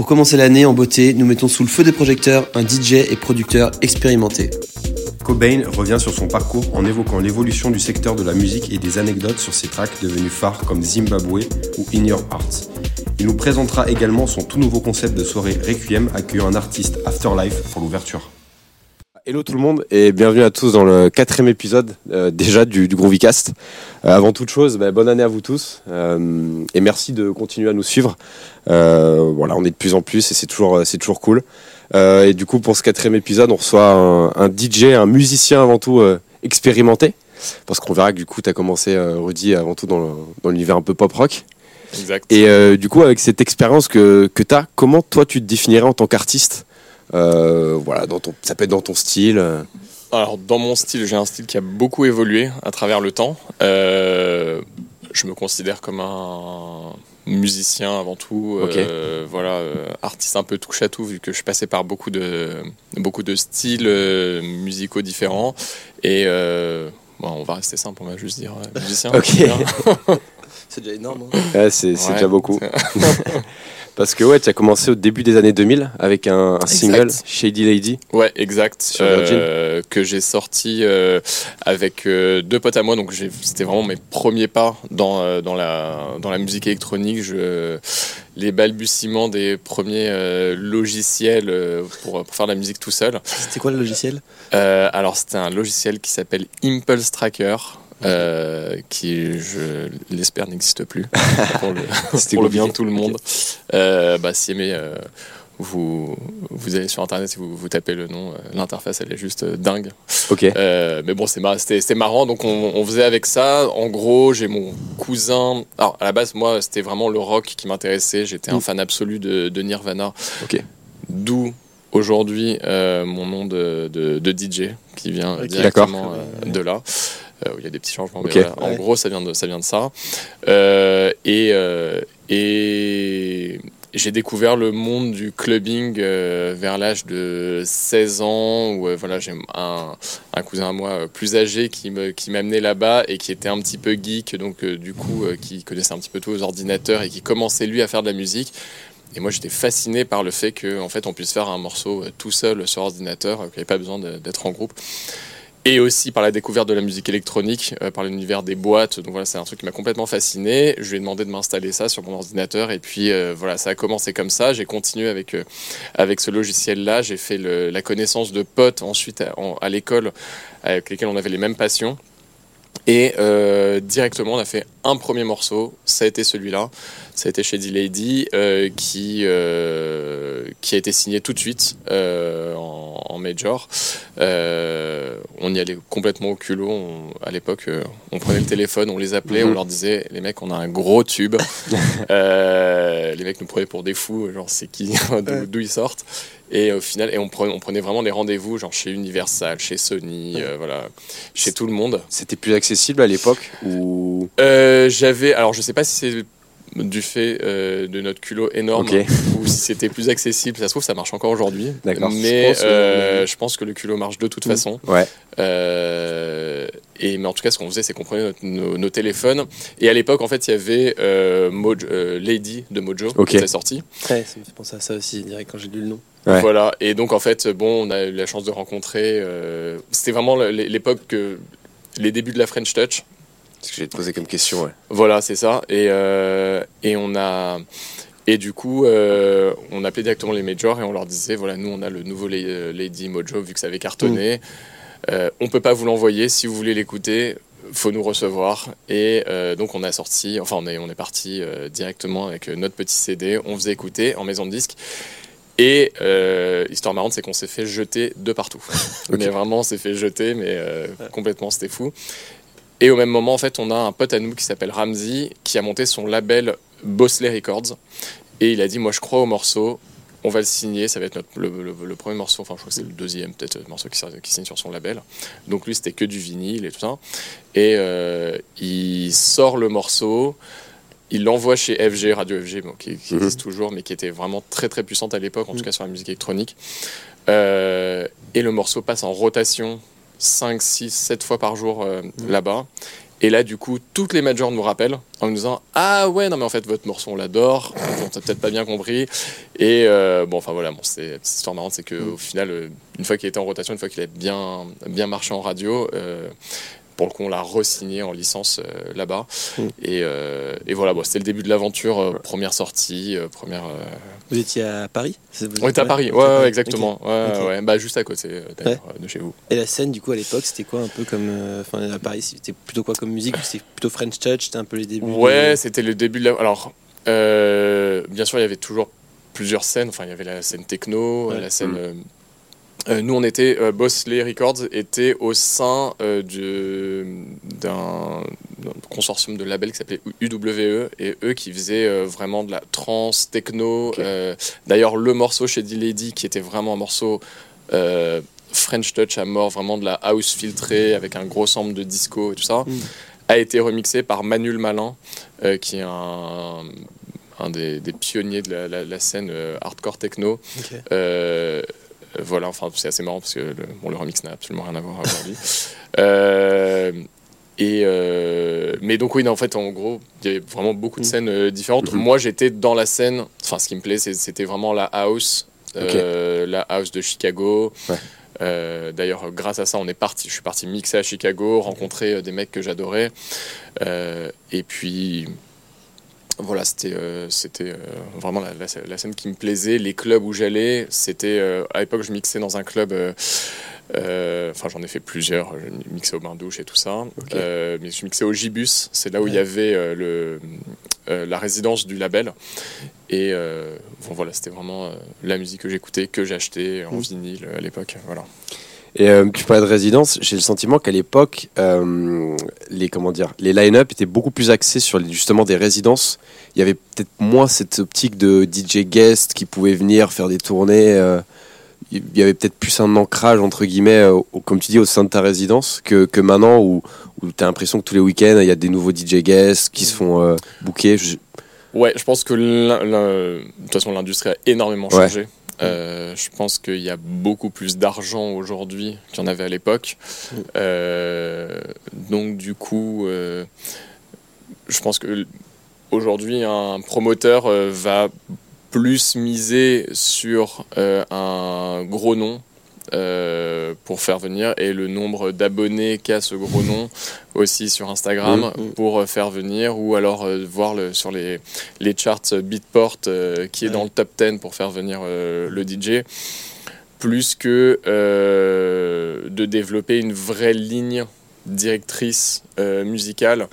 Pour commencer l'année en beauté, nous mettons sous le feu des projecteurs un DJ et producteur expérimenté. Cobain revient sur son parcours en évoquant l'évolution du secteur de la musique et des anecdotes sur ses tracks devenus phares comme Zimbabwe ou In Your Heart. Il nous présentera également son tout nouveau concept de soirée Requiem accueillant un artiste Afterlife pour l'ouverture. Hello tout le monde et bienvenue à tous dans le quatrième épisode euh, déjà du, du Groovycast. Euh, avant toute chose, bah, bonne année à vous tous euh, et merci de continuer à nous suivre. Voilà, on est de plus en plus et c'est toujours, c'est toujours cool. Et du coup, pour ce quatrième épisode, on reçoit un, un DJ, un musicien avant tout expérimenté. Parce qu'on verra que du coup, tu as commencé, Rudy, avant tout dans le- dans l'univers un peu pop rock. Exact. Et du coup, avec cette expérience que, que tu as, comment toi tu te définirais en tant qu'artiste? Voilà, dans ton, ça peut être dans ton style. euh. Alors, dans mon style, j'ai un style qui a beaucoup évolué à travers le temps. Euh, je me considère comme un musicien avant tout. Euh, voilà, euh, artiste un peu touche à tout, vu que je suis passé par beaucoup de, beaucoup de styles euh, musicaux différents. Et euh, bon, on va rester simple, on va juste dire euh, musicien. Ok. c'est déjà énorme. hein. Ouais, c'est c'est Ouais. déjà beaucoup. Parce que ouais, tu as commencé au début des années 2000 avec un, un single, Shady Lady. Ouais, exact. Sur Virgin. Euh, que j'ai sorti euh, avec euh, deux potes à moi. Donc c'était vraiment mes premiers pas dans, euh, dans, la, dans la musique électronique. Je, les balbutiements des premiers euh, logiciels pour, pour faire de la musique tout seul. C'était quoi le logiciel? Euh, alors c'était un logiciel qui s'appelle Impulse Tracker. Euh, qui, je l'espère, n'existe plus pour le, C'était pour le bien de tout le monde. Euh, bah, si aimé, euh, vous, vous allez sur internet et vous, vous tapez le nom, l'interface elle est juste dingue. Ok. Euh, mais bon, c'est c'était marrant, donc on, on faisait avec ça. En gros, j'ai mon cousin. Alors à la base, moi, c'était vraiment le rock qui m'intéressait. J'étais un fan absolu de, de Nirvana. Ok. D'où aujourd'hui euh, mon nom de, de- de DJ qui vient directement euh, de là. Euh, il y a des petits changements, mais en gros, ça vient de ça. Vient de ça. Euh, et, euh, et j'ai découvert le monde du clubbing euh, vers l'âge de 16 ans, où euh, voilà, j'ai un, un cousin à moi euh, plus âgé qui me qui m'amenait là-bas et qui était un petit peu geek, donc euh, du coup euh, qui connaissait un petit peu tous les ordinateurs et qui commençait lui à faire de la musique. Et moi, j'étais fasciné par le fait qu'en fait, on puisse faire un morceau tout seul sur ordinateur, qu'il n'y avait pas besoin d'être en groupe. Et aussi par la découverte de la musique électronique, euh, par l'univers des boîtes. Donc voilà, c'est un truc qui m'a complètement fasciné. Je lui ai demandé de m'installer ça sur mon ordinateur. Et puis euh, voilà, ça a commencé comme ça. J'ai continué avec, euh, avec ce logiciel-là. J'ai fait le- la connaissance de potes ensuite à, à l'école avec lesquels on avait les mêmes passions. Et euh, directement, on a fait un premier morceau. Ça a été celui-là. Ça a été Shady Lady, euh, qui, euh, qui a été signé tout de suite en, en major. On y allait complètement au culot. On- à l'époque, on prenait le téléphone, on les appelait, Mhm. on leur disait Les mecs, on a un gros tube. Les mecs nous prenaient pour des fous, genre c'est qui, d'où ils sortent. Et au final, et on prenait, on prenait vraiment des rendez-vous, genre chez Universal, chez Sony, euh, voilà, chez tout le monde. C'était plus accessible à l'époque ou? Euh, J'avais, alors je sais pas si c'est du fait euh, de notre culot énorme ou si c'était plus accessible. Ça se trouve, ça marche encore aujourd'hui. D'accord. Mais Je pense, euh, je pense que le culot marche de toute Mm. façon. Ouais. Euh, et mais en tout cas, ce qu'on faisait, c'est qu'on prenait notre- nos, nos téléphones. Et à l'époque, en fait, il y avait euh, Mojo- euh, Lady de Mojo qui était sorti. Ouais, ça me fait penser à ça aussi, direct quand j'ai lu le nom. Ouais. Voilà. Et donc, en fait, bon, on a eu la chance de rencontrer. euh, C'était vraiment l'époque que les débuts de la French Touch. ce que j'ai posé comme question ouais. Voilà, c'est ça. Et, euh, et on a. Et du coup, euh, on appelait directement les majors et on leur disait voilà, nous, on a le nouveau La- Lady Mojo, vu que ça avait cartonné. Euh, on peut pas vous l'envoyer. Si vous voulez l'écouter, faut nous recevoir. Et euh, donc, on a sorti, enfin, on est, on est parti directement avec notre petit CD. On faisait écouter en maison de disque. Et euh, histoire marrante, c'est qu'on s'est fait jeter de partout. Mais vraiment, on s'est fait jeter, mais euh, complètement, c'était fou. Et au même moment, en fait, on a un pote à nous qui s'appelle Ramsey, qui a monté son label Bosley Records. Et il a dit, moi, je crois au morceau, on va le signer, ça va être notre, le, le- le premier morceau, enfin, je crois que c'est le deuxième, peut-être, euh, morceau qui, signe sur son label. Donc lui, c'était que du vinyle et tout ça. Et euh, il sort le morceau, il l'envoie chez FG, Radio FG, bon, qui, qui Mhm. existe toujours, mais qui était vraiment très très puissante à l'époque, en tout cas sur la musique électronique. Euh, et le morceau passe en rotation 5, 6, 7 fois par jour euh, là-bas. Et là, du coup, toutes les majors nous rappellent en nous disant Ah ouais, non, mais en fait, votre morceau, on l'adore. On t'a peut-être pas bien compris. Et euh, bon, enfin voilà, bon, c'est une histoire marrante, c'est qu'au final, une fois qu'il était en rotation, une fois qu'il a bien, bien marché en radio, pour le coup, on l'a re-signé en licence euh, là-bas. Mm. Et, euh, et voilà, bon, c'était le début de l'aventure, euh, première sortie, première. Vous étiez à Paris vous On était à Paris, ouais, ouais, exactement. Ouais, ouais, bah juste à côté de chez vous. Et la scène, du coup, à l'époque, c'était quoi un peu comme. Enfin, à Paris, c'était plutôt quoi comme musique C'était plutôt French Touch C'était un peu les débuts Ouais, de- c'était le début de la. Alors, bien sûr, il y avait toujours plusieurs scènes. Enfin, il y avait la scène techno, la scène. Mm. Euh, nous, on était. euh, Bosley Records était au sein euh, du- d'un consortium de labels qui s'appelait UWE et eux qui faisaient vraiment de la trance, techno. D'ailleurs, le morceau chez D-Lady qui était vraiment un morceau. French Touch à mort, vraiment de la house filtrée avec un gros sample de disco et tout ça, Mm. a été remixé par Manuel Malin, qui est un, un des, des pionniers de la, la- la scène euh, hardcore techno. Euh, voilà, enfin c'est assez marrant parce que le, bon, le remix n'a absolument rien à voir aujourd'hui. Euh, et euh, mais donc oui, non, en fait, en gros, il y avait vraiment beaucoup de Mm. scènes euh, différentes. Mhm. Moi, j'étais dans la scène. Enfin, ce qui me plaît, c'était vraiment la house, euh, la house de Chicago. Ouais. Euh, D'ailleurs, grâce à ça, on est parti. Je suis parti mixer à Chicago, rencontrer euh, des mecs que j'adorais. Euh, et puis, voilà, c'était euh, c'était euh, vraiment la, la- la scène qui me plaisait. Les clubs où j'allais, c'était euh, à l'époque, je mixais dans un club. euh, Enfin, j'en ai fait plusieurs. Je mixais au bain-douche et tout ça. Euh, mais je mixais au Gibus. C'est là où il y avait euh, le, la résidence du label. Et bon, voilà, c'était vraiment la musique que j'écoutais, que j'achetais en Mm. vinyle à l'époque. Voilà. Et euh, tu parlais de résidence, j'ai le sentiment qu'à l'époque, euh, les comment dire, les line-up étaient beaucoup plus axés sur justement des résidences. Il y avait peut-être moins cette optique de DJ guest qui pouvait venir faire des tournées. euh, il y avait peut-être plus un ancrage entre guillemets, euh, au- comme tu dis, au sein de ta résidence que, que maintenant où, où tu as l'impression que tous les week-ends il y a des nouveaux DJ guests qui se font booker. Je- Ouais, je pense que de toute façon l'industrie a énormément Ouais. Euh, je pense qu'il y a beaucoup plus d'argent aujourd'hui qu'il y en avait à l'époque. Euh, donc du coup, euh, je pense que aujourd'hui un promoteur va plus miser sur un gros nom euh, pour faire venir et le nombre d'abonnés qu'a ce gros nom aussi sur Instagram Mm, mm. pour euh, faire venir ou alors euh, voir le, sur les, les charts Beatport euh, qui est Ouais. dans le top 10 pour faire venir le DJ plus que de développer une vraie ligne directrice musicale.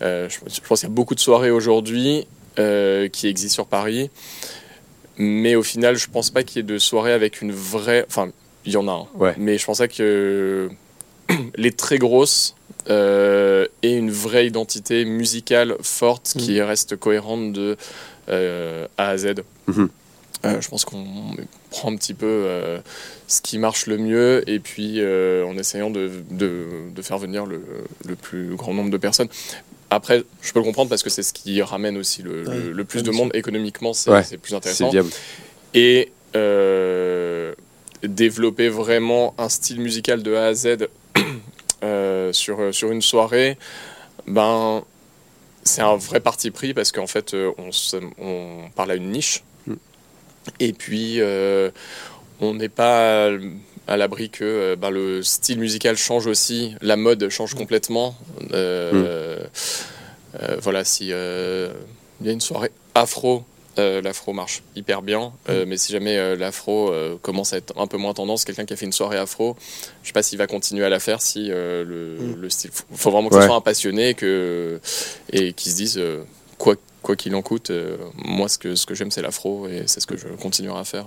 Je, je pense qu'il y a beaucoup de soirées aujourd'hui qui existent sur Paris, mais au final, je pense pas qu'il y ait de soirées avec une vraie. Enfin, il y en a un, Ouais. mais je pensais que les très grosses euh, aient une vraie identité musicale forte qui reste cohérente de euh, A à Z. Mhm. Euh, je pense qu'on prend un petit peu euh, ce qui marche le mieux et puis en essayant de, de, de faire venir le, le plus grand nombre de personnes. Après, je peux le comprendre parce que c'est ce qui ramène aussi le, le- Ouais, le plus de monde économiquement, c'est Ouais, plus intéressant. viable. Et développer vraiment un style musical de A à Z euh, sur, sur une soirée, ben, c'est un vrai parti pris parce qu'en fait, euh, on, se- on parle à une niche. Mm. Et puis, euh, on n'est pas à l'abri que euh, ben, le style musical change aussi, la mode change complètement. Euh, euh, voilà, si euh, il y a une soirée afro, euh, l'afro marche hyper bien. Euh, mais si jamais euh, l'afro commence à être un peu moins tendance, quelqu'un qui a fait une soirée afro, je sais pas s'il va continuer à la faire si le, Mm. le style. Faut, vraiment que Ouais. ce soit un passionné et que et qui se dise quoi quoi qu'il en coûte, moi ce que ce que j'aime c'est l'afro et c'est ce que je continuerai à faire,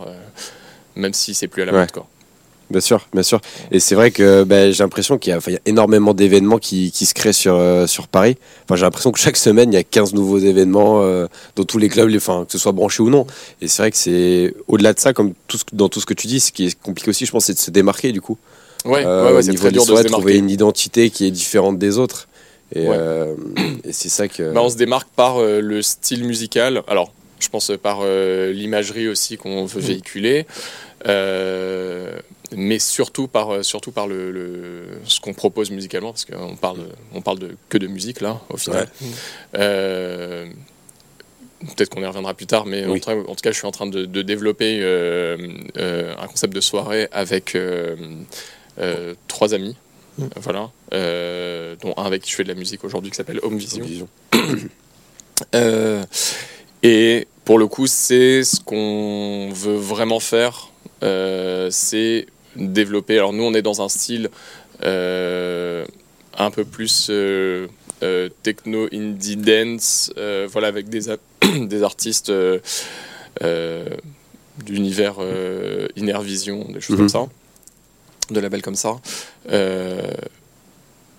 même si c'est plus à la Ouais. mode quoi. Bien sûr, bien sûr. Et c'est vrai que ben, j'ai l'impression qu'il y, a- enfin, il y a énormément d'événements qui, qui se créent sur, euh, sur Paris. Enfin, j'ai l'impression que chaque semaine, il y a 15 nouveaux événements euh, dans tous les clubs, les, enfin, que ce soit branché ou non. Et c'est vrai que c'est au-delà de ça, comme tout ce, que- dans tout ce que tu dis, ce qui est compliqué aussi, je pense, c'est de se démarquer du coup. Ouais, Euh, ouais, c'est très dur de se soirées, trouver démarquer. une identité qui est différente des autres. Et, Ouais. euh, et c'est ça que. Bah, on se démarque par le style musical. Alors, je pense par l'imagerie aussi qu'on veut véhiculer. Euh, mais surtout par, euh, surtout par le, le- ce qu'on propose musicalement, parce qu'on parle, on parle de, que de musique là, au final. Euh, Peut-être qu'on y reviendra plus tard, mais en, Oui. tout cas, en tout cas, je suis en train de, de développer euh, euh, un concept de soirée avec trois amis, Mm. voilà, dont un avec qui je fais de la musique aujourd'hui qui s'appelle Home Vision. Vision. Et pour le coup, c'est ce qu'on veut vraiment faire, euh, c'est développer. Alors nous, on est dans un style euh, un peu plus euh, euh, techno indie dance, voilà, avec des, des artistes d'univers Inner Vision, des choses Mhm. comme ça, de labels comme ça.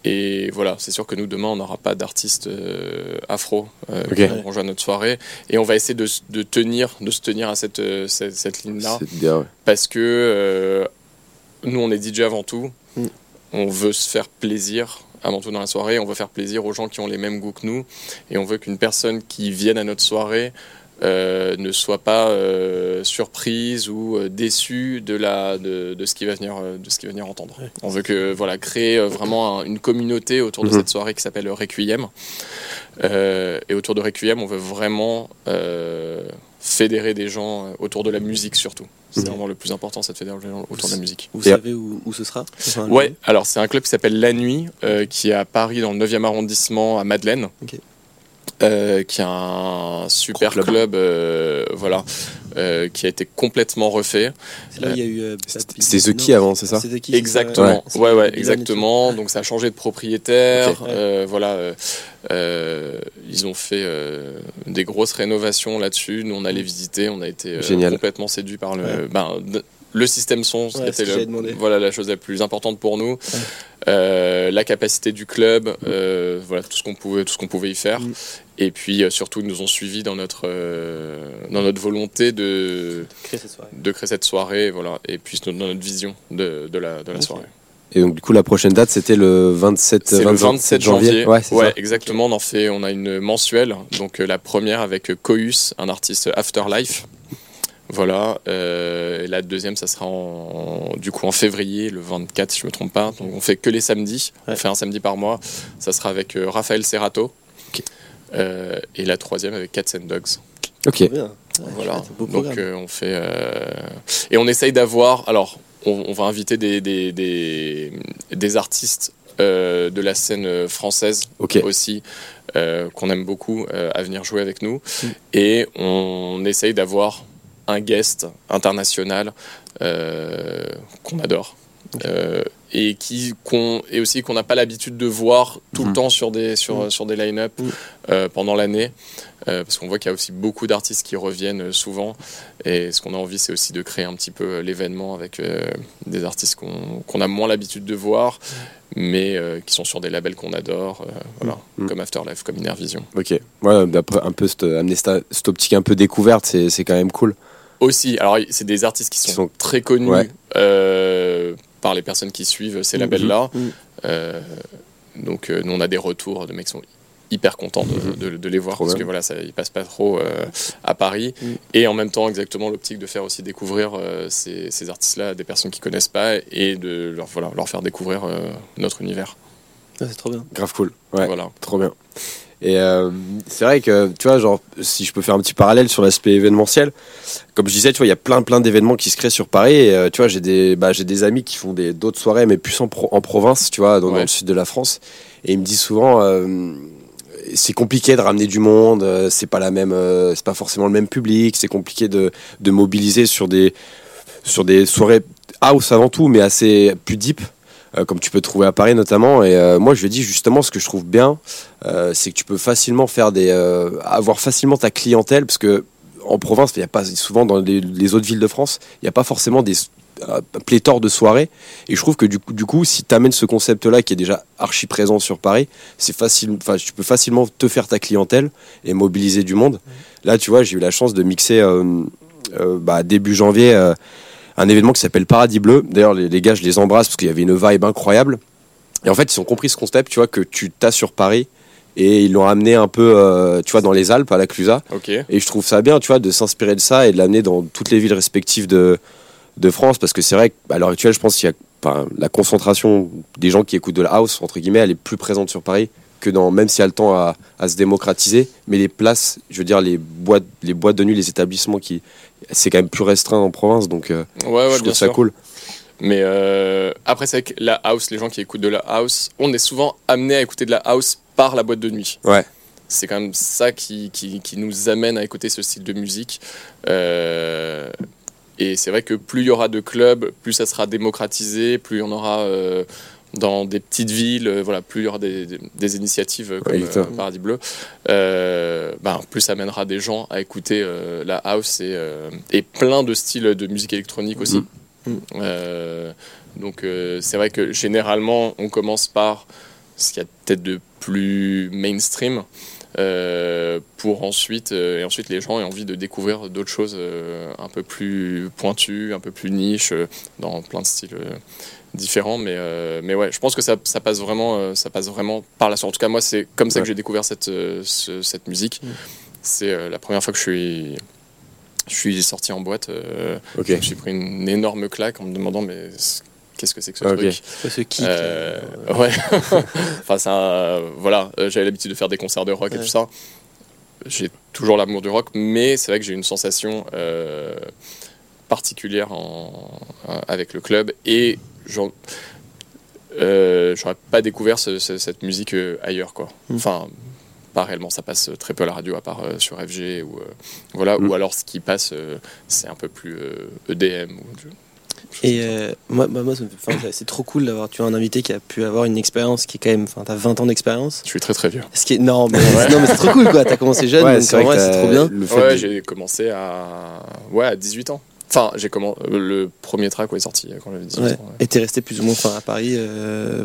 Et voilà, c'est sûr que nous, demain, on n'aura pas d'artistes euh, afro euh, Ok. qui notre soirée. Et on va essayer de, de tenir, de se tenir à cette, cette, cette ligne-là. Ouais. Parce que euh, nous, on est DJ avant tout. Mm. On veut se faire plaisir avant tout dans la soirée. On veut faire plaisir aux gens qui ont les mêmes goûts que nous. Et on veut qu'une personne qui vienne à notre soirée euh, ne soit pas euh, surprise ou euh, déçue de, la, de, de ce qu'il va venir, de ce qu'il va venir entendre. Ouais. On veut que, voilà, créer vraiment un- une communauté autour de Mhm. cette soirée qui s'appelle Requiem. Euh, et autour de Requiem, on veut vraiment fédérer des gens euh, autour de la musique surtout. C'est Mhm. vraiment le plus important, c'est de fédérer les gens autour de la musique. Vous savez où, où ce sera Ouais, alors c'est un club qui s'appelle La Nuit, euh, qui est à Paris dans le 9e arrondissement, à Madeleine. Euh, qui est un super Gros club. club, euh, voilà, euh, qui a été complètement refait. C'est là où il y a eu. C'était- Bad c'était The Key avant, c'est ça? The Key, Exactement. Ouais, ouais, exactement. Donc ça a changé de propriétaire. Euh, voilà, euh, ils ont fait euh, des grosses rénovations là-dessus. Nous, on allait visiter, on a été euh, complètement séduits par le, Ouais. ben, le système son, Ouais, ce était que le- voilà la chose la plus importante pour nous. La capacité du club, voilà tout ce qu'on pouvait, tout ce qu'on pouvait y faire. Mm. Et puis surtout, ils nous ont suivis dans notre dans notre volonté de Créer cette soirée. de créer cette soirée, voilà, et puis dans notre vision de, de la de la Ok. soirée. Et donc, du coup, la prochaine date, c'était le 27, C'est le 27 janvier. Ouais, c'est ça. exactement. On en fait, on a une mensuelle. Donc euh, la première avec euh, Cohus, un artiste Afterlife. Voilà. euh, et la deuxième, ça sera en, du coup en février, le 24, si je me trompe pas. Donc on fait que les samedis. On Ouais. fait un samedi par mois. Ça sera avec euh, Raphaël Serrato. Euh, et la troisième avec Cats and Dogs. Ok. Ouais, Voilà. chouette, Donc euh, on fait euh, et on essaye d'avoir. Alors, on, on va inviter des des, des, des artistes euh, de la scène française aussi euh, qu'on aime beaucoup euh, à venir jouer avec nous Mm. et on essaye d'avoir un guest international qu'on adore. Et qui qu'on et aussi qu'on n'a pas l'habitude de voir tout Mhm. le temps sur des sur, Mhm. sur des line-up Mhm. euh, pendant l'année euh, parce qu'on voit qu'il y a aussi beaucoup d'artistes qui reviennent euh, souvent et ce qu'on a envie c'est aussi de créer un petit peu l'événement avec euh, des artistes qu'on qu'on a moins l'habitude de voir mais euh, qui sont sur des labels qu'on adore euh, voilà Mhm. comme Afterlife comme Inner Vision Ok. Ouais, d'après un peu cette, amener cette, optique un peu découverte, c'est c'est quand même cool. aussi alors c'est des artistes qui Qui sont, sont- très connus Ouais. euh, par les personnes qui suivent ces Mhm. labels là Mhm. Euh, donc euh, nous on a des retours de mecs qui sont hyper contents de, de- de les voir Trop parce bien. que voilà ça ils passent pas trop euh, à Paris Mhm. et en même temps exactement l'optique de faire aussi découvrir euh, ces, ces artistes là à des personnes qui connaissent pas et de leur voilà leur faire découvrir euh, notre univers Ah, c'est trop bien. Grave cool. Ouais. voilà Trop bien. Et euh, c'est vrai que, tu vois, genre, si je peux faire un petit parallèle sur l'aspect événementiel, comme je disais, tu vois, il y a plein, plein d'événements qui se créent sur Paris. Et, euh, tu vois, j'ai des, bah, j'ai des amis qui font des, d'autres soirées, mais plus en, pro- en province, tu vois, dans, le sud de la France. Et ils me disent souvent, euh, c'est compliqué de ramener du monde, euh, c'est pas la même, euh, c'est pas forcément le même public, c'est compliqué de, de mobiliser sur des, sur des soirées house avant tout, mais assez plus deep. Euh, comme tu peux trouver à Paris notamment. Et euh, moi je lui dis justement ce que je trouve bien euh, c'est que tu peux facilement faire des avoir facilement ta clientèle parce que en province il y a pas souvent dans les, les autres villes de France il n'y a pas forcément des euh, pléthore de soirées. Et je trouve que du coup, du coup si tu amènes ce concept là qui est déjà archi présent sur Paris c'est facile enfin tu peux facilement te faire ta clientèle et mobiliser du monde. Là tu vois j'ai eu la chance de mixer euh, euh, bah, début janvier euh, un événement qui s'appelle Paradis Bleu. D'ailleurs les, les gars je les embrasse parce qu'il y avait une vibe incroyable. Et en fait ils ont compris ce concept tu vois que tu t'as sur Paris et ils l'ont amené un peu euh, tu vois dans les Alpes à la Clusa. Et je trouve ça bien, tu vois, de s'inspirer de ça et de l'amener dans toutes les villes respectives de, de France, parce que c'est vrai qu'à l'heure actuelle, je pense qu'il y a enfin, la concentration des gens qui écoutent de la house, entre guillemets, elle est plus présente sur Paris que dans, même si elle a le temps à, à se démocratiser, mais les places, je veux dire, les boîtes, les boîtes de nuit, les établissements, qui, c'est quand même plus restreint en province, donc euh, Ouais, ouais, je bien trouve ça sûr. cool. Mais euh, après, c'est vrai que la house, les gens qui écoutent de la house, on est souvent amené à écouter de la house par la boîte de nuit. Ouais. C'est quand même ça qui, qui, qui nous amène à écouter ce style de musique. Euh, et c'est vrai que plus il y aura de clubs, plus ça sera démocratisé, plus on aura dans des petites villes, euh, voilà, plus il y aura des, des- des initiatives euh, comme exactement. euh, Paradis Bleu, euh, ben, plus ça amènera des gens à écouter euh, la house et, et plein de styles de musique électronique aussi. Mhm. Euh, donc c'est vrai que généralement on commence par ce qu'il y a peut-être de plus mainstream pour ensuite euh, et ensuite les gens aient envie de découvrir d'autres choses euh, un peu plus pointues, un peu plus niche euh, dans plein de styles euh, différents mais euh, mais ouais je pense que ça, ça passe vraiment euh, ça passe vraiment par là en tout cas moi c'est comme ça Ouais. que j'ai découvert cette euh, ce- cette musique Mm. c'est euh, la première fois que je suis je suis sorti en boîte euh, Ok. je me suis pris une énorme claque en me demandant mais qu'est-ce que c'est que ce truc ce kick. Euh, là, ouais. Enfin c'est un- voilà euh, j'avais l'habitude de faire des concerts de rock et tout ça. J'ai toujours l'amour du rock mais c'est vrai que j'ai une sensation euh, particulière en, euh, avec le club et euh, j'aurais pas découvert ce- ce- cette musique euh, ailleurs quoi. Mm. enfin pas réellement. Ça passe très peu à la radio à part euh, sur FG ou euh, voilà. Mm. ou alors ce qui passe euh, c'est un peu plus euh, EDM ou je- chose Et euh, moi, enfin, c'est- trop cool d'avoir tu vois, un invité qui a pu avoir une expérience qui est quand même. Enfin, t'as 20 ans d'expérience. je suis très très vieux Ce qui est non, mais, non, mais c'est trop cool quoi. T'as commencé jeune, donc c'est trop bien. Le fait Ouais, de- j'ai commencé à ouais à 18 ans. Enfin, j'ai commencé le premier track ouais, est sorti quand j'avais 18 Ouais. ans. Et t'es resté plus ou moins à Paris euh,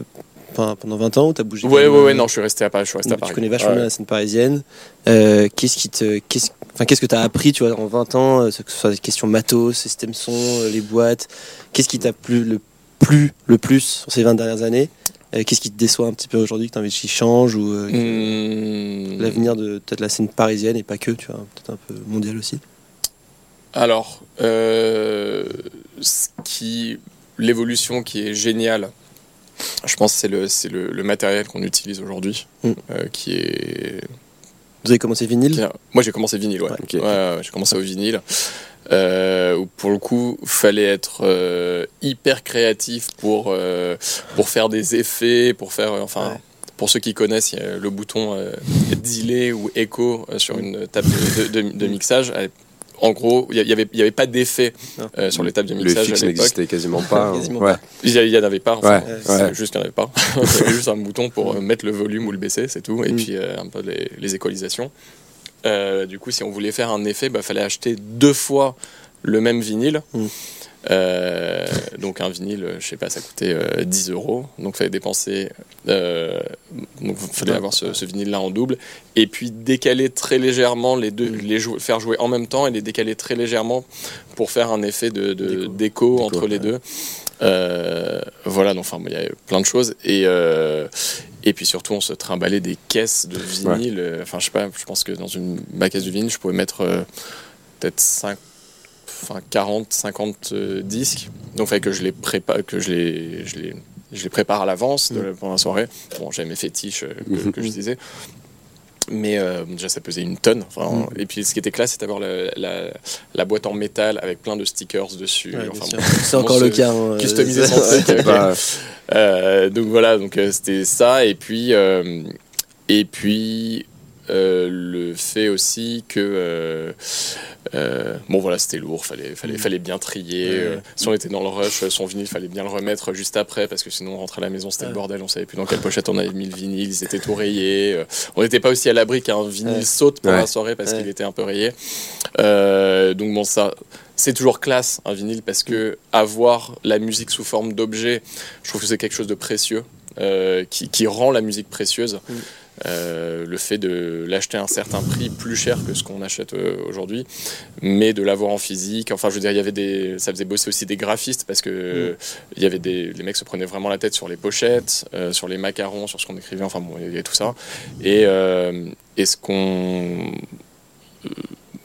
enfin, pendant 20 ans ou t'as bougé Ouais, ouais, ouais, euh, non, je suis resté à Paris. Je suis resté à Paris. Tu connais vachement Ouais. bien la scène parisienne. Euh, qu'est-ce qui te, qu'est-ce, enfin, qu'est-ce que t'as appris, tu vois, en 20 ans, euh, que ce soit des questions matos, système son, euh, les boîtes. Qu'est-ce qui t'a plu le plus, le plus sur ces 20 dernières années? Euh, Qu'est-ce qui te déçoit un petit peu aujourd'hui, que t'as envie qu'il change ou euh, Hmm. l'avenir de peut-être la scène parisienne et pas que, tu vois, peut-être un peu mondial aussi? Alors, euh, ce qui, l'évolution qui est géniale, je pense, c'est le, c'est le, le matériel qu'on utilise aujourd'hui, Mm. euh, qui est. Vous avez commencé vinyle? Moi, j'ai commencé vinyle, ouais. Ouais. Ouais, ouais, j'ai commencé au vinyle. Euh, où pour le coup, fallait être euh, hyper créatif pour euh, pour faire des effets, pour faire, enfin, Ouais. pour ceux qui connaissent, le bouton delay ou echo sur une table de, de- de- de mixage. En gros, il y avait y avait pas d'effet euh, sur les tables de le mixage fixe à l'époque. n'existait quasiment pas. hein. Quasiment ouais. pas. Il y, a- il y en avait pas. Enfin, Ouais, c'est ouais. juste qu'il n'y en avait pas. il y avait juste un bouton pour euh, mettre le volume ou le baisser, c'est tout. Et Mm. puis euh, un peu les, les équalisations. Euh, du coup, si on voulait faire un effet, il fallait acheter deux fois le même vinyle. Mm. Euh, donc un vinyle, je sais pas, ça coûtait euh, 10 euros. Donc il fallait dépenser. Euh, donc il fallait avoir ce, ce vinyle-là en double. Et puis décaler très légèrement les deux, les jou- faire jouer en même temps et les décaler très légèrement pour faire un effet de D'écho. entre les ouais. deux. Euh, voilà, donc enfin, il y a plein de choses. Et, euh, et puis surtout, on se trimballait des caisses de vinyle. Enfin, je sais pas, je pense que dans une ma caisse de vinyle, je pouvais mettre peut-être 5, enfin 40, 50 euh, disques. Donc, il fallait que je les prépare, que je les, je les, je les prépare à l'avance de- Mm. pendant la soirée. Bon, j'avais mes fétiches euh, que, Mhm. que je disais. Mais euh, déjà, ça pesait une tonne. Enfin, Mm. Et puis, ce qui était classe, c'était d'avoir la, la, la boîte en métal avec plein de stickers dessus. Ouais, bien Enfin, sûr. bon, c'est encore le cas. hein, customiser son truc avec- Bah, euh, donc voilà, donc euh, c'était ça et puis euh, et puis euh, le fait aussi que euh, euh, bon voilà c'était lourd, fallait fallait fallait bien trier. Ouais. euh, si on était dans le rush, son vinyle fallait bien le remettre juste après parce que sinon on rentrait à la maison c'était Ouais. le bordel, on savait plus dans quelle pochette on avait mis le vinyle, ils étaient tout rayés. euh, on n'était pas aussi à l'abri qu'un vinyle Ouais. saute pendant Ouais. la soirée parce Ouais. qu'il était un peu rayé. Euh, donc bon ça c'est toujours classe un vinyle parce que avoir la musique sous forme d'objet, je trouve que c'est quelque chose de précieux euh, qui, qui rend la musique précieuse. Mm. Euh, le fait de l'acheter à un certain prix plus cher que ce qu'on achète euh, aujourd'hui, mais de l'avoir en physique. Enfin, je veux dire, il y avait des, ça faisait bosser aussi des graphistes parce que il y avait des, les mecs se prenaient vraiment la tête sur les pochettes, euh, sur les macarons, sur ce qu'on écrivait. Enfin bon, il y avait tout ça. Et, euh, et ce qu'on,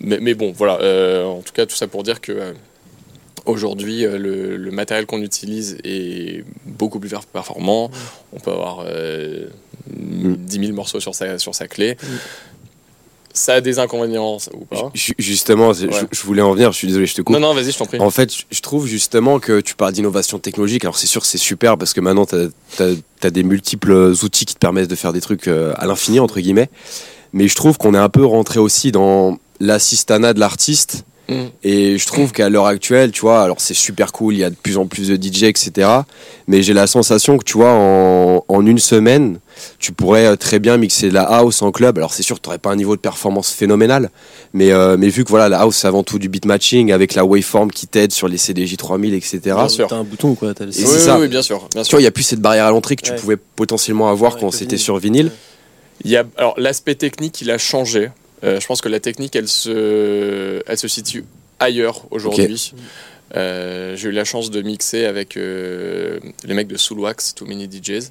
mais, mais bon, voilà. en tout cas, tout ça pour dire que Aujourd'hui, le, le matériel qu'on utilise est beaucoup plus performant. On peut avoir euh, 10 000 morceaux sur sa, sur sa clé. Ça a des inconvénients ou pas Ju- Justement, je, Ouais. je voulais en venir, je suis désolé, je te coupe. Non, non, vas-y, je t'en prie. En fait, je- trouve justement que tu parles d'innovation technologique. Alors, c'est sûr que c'est super parce que maintenant, tu as, des multiples outils qui te permettent de faire des trucs euh, à l'infini, entre guillemets. Mais je trouve qu'on est un peu rentré aussi dans l'assistanat de l'artiste. Mm. Et je trouve qu'à l'heure actuelle, tu vois, alors c'est super cool, il y a de plus en plus de DJ, etc. Mais j'ai la sensation que, tu vois, en, en une semaine, tu pourrais euh, très bien mixer de la house en club. Alors c'est sûr que tu n'aurais pas un niveau de performance phénoménal, mais, euh, mais vu que voilà, la house c'est avant tout du beat matching avec la waveform qui t'aide sur les CDJ 3000, etc. Bien sûr. T'as un bouton quoi. T'as le oui, c'est oui, ça. oui, bien sûr, bien Tu sûr. vois, il n'y a plus cette barrière à l'entrée que tu pouvais potentiellement avoir Ouais, quand c'était sur vinyle. Il y a, alors l'aspect technique, il a changé. Euh, je pense que la technique, elle se, elle se situe ailleurs aujourd'hui. Euh, J'ai eu la chance de mixer avec euh, les mecs de Soulwax, Too Many DJs,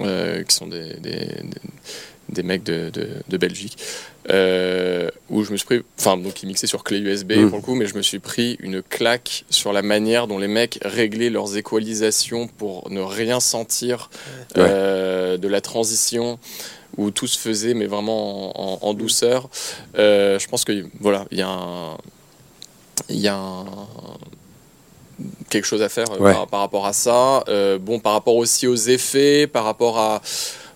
euh, qui sont des, des, des- des mecs de, de, de Belgique, où je me suis pris, enfin donc ils mixaient sur clé USB Mm. pour le coup, mais je me suis pris une claque sur la manière dont les mecs réglaient leurs équalisations pour ne rien sentir Ouais. de la transition où tout se faisait mais vraiment en, en- en douceur. Euh, je pense que voilà, il y a un, y a un- quelque chose à faire euh, Ouais. par, par rapport à ça. Euh, bon, par rapport aussi aux effets, par rapport à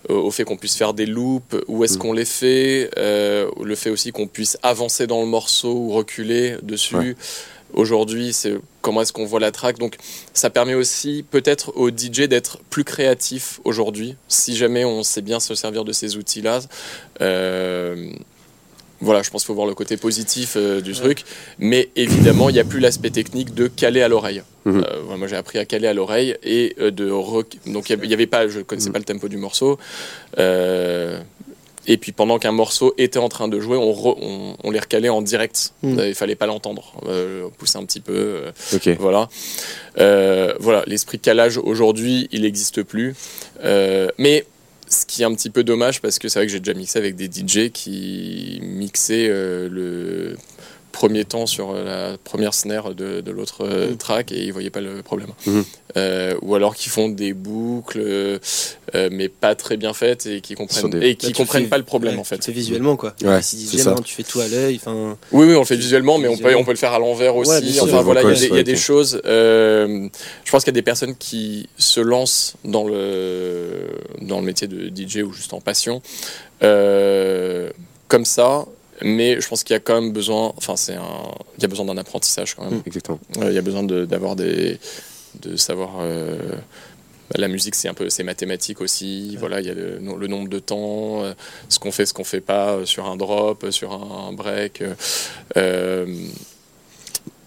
au fait qu'on puisse faire des loops, où est-ce Mm. qu'on les fait, euh, le fait aussi qu'on puisse avancer dans le morceau ou reculer dessus. Ouais. Aujourd'hui, c'est comment est-ce qu'on voit la track. Donc, ça permet aussi peut-être aux DJ d'être plus créatifs aujourd'hui, si jamais on sait bien se servir de ces outils-là. Euh, voilà, je pense qu'il faut voir le côté positif euh, du truc. Mais évidemment, il n'y a plus l'aspect technique de caler à l'oreille. Mhm. Euh, moi, j'ai appris à caler à l'oreille et euh, de. rec- Donc, il n'y avait pas, je ne connaissais Mhm. pas le tempo du morceau. Euh, et puis, pendant qu'un morceau était en train de jouer, on, re- on, on les recalait en direct. Mhm. Euh, il fallait pas l'entendre. Euh, pousser un petit peu. euh, voilà. Euh, voilà, l'esprit calage aujourd'hui, il n'existe plus. Euh, mais ce qui est un petit peu dommage, parce que c'est vrai que j'ai déjà mixé avec des DJ qui mixaient euh, le premier temps sur la première snare de, de l'autre euh, track et ils voyaient pas le problème. Mhm. Euh, ou alors qui font des boucles, euh, euh, mais pas très bien faites et qui comprennent, des- et qui Bah, comprennent fais- pas le problème Ouais, en fait. Fais visuellement quoi. Ouais, si c'est DJ, ça. maintenant, tu fais tout à l'œil. Enfin, Oui, oui, on le fait visuellement, mais on peut, Visuellement. on peut le faire à l'envers aussi. Ouais, enfin voilà, il y a des, y a choses. euh, je pense qu'il y a des personnes qui se lancent dans le, dans le métier de DJ ou juste en passion, euh, comme ça. Mais je pense qu'il y a quand même besoin, enfin c'est un, il y a besoin d'un apprentissage quand même. Exactement. Euh, il y a besoin de- d'avoir des, de savoir. euh, la musique, c'est un peu, c'est mathématique aussi. Voilà, il y a le, le nombre de temps, euh, ce qu'on fait, ce qu'on fait pas sur un drop, sur un break. euh,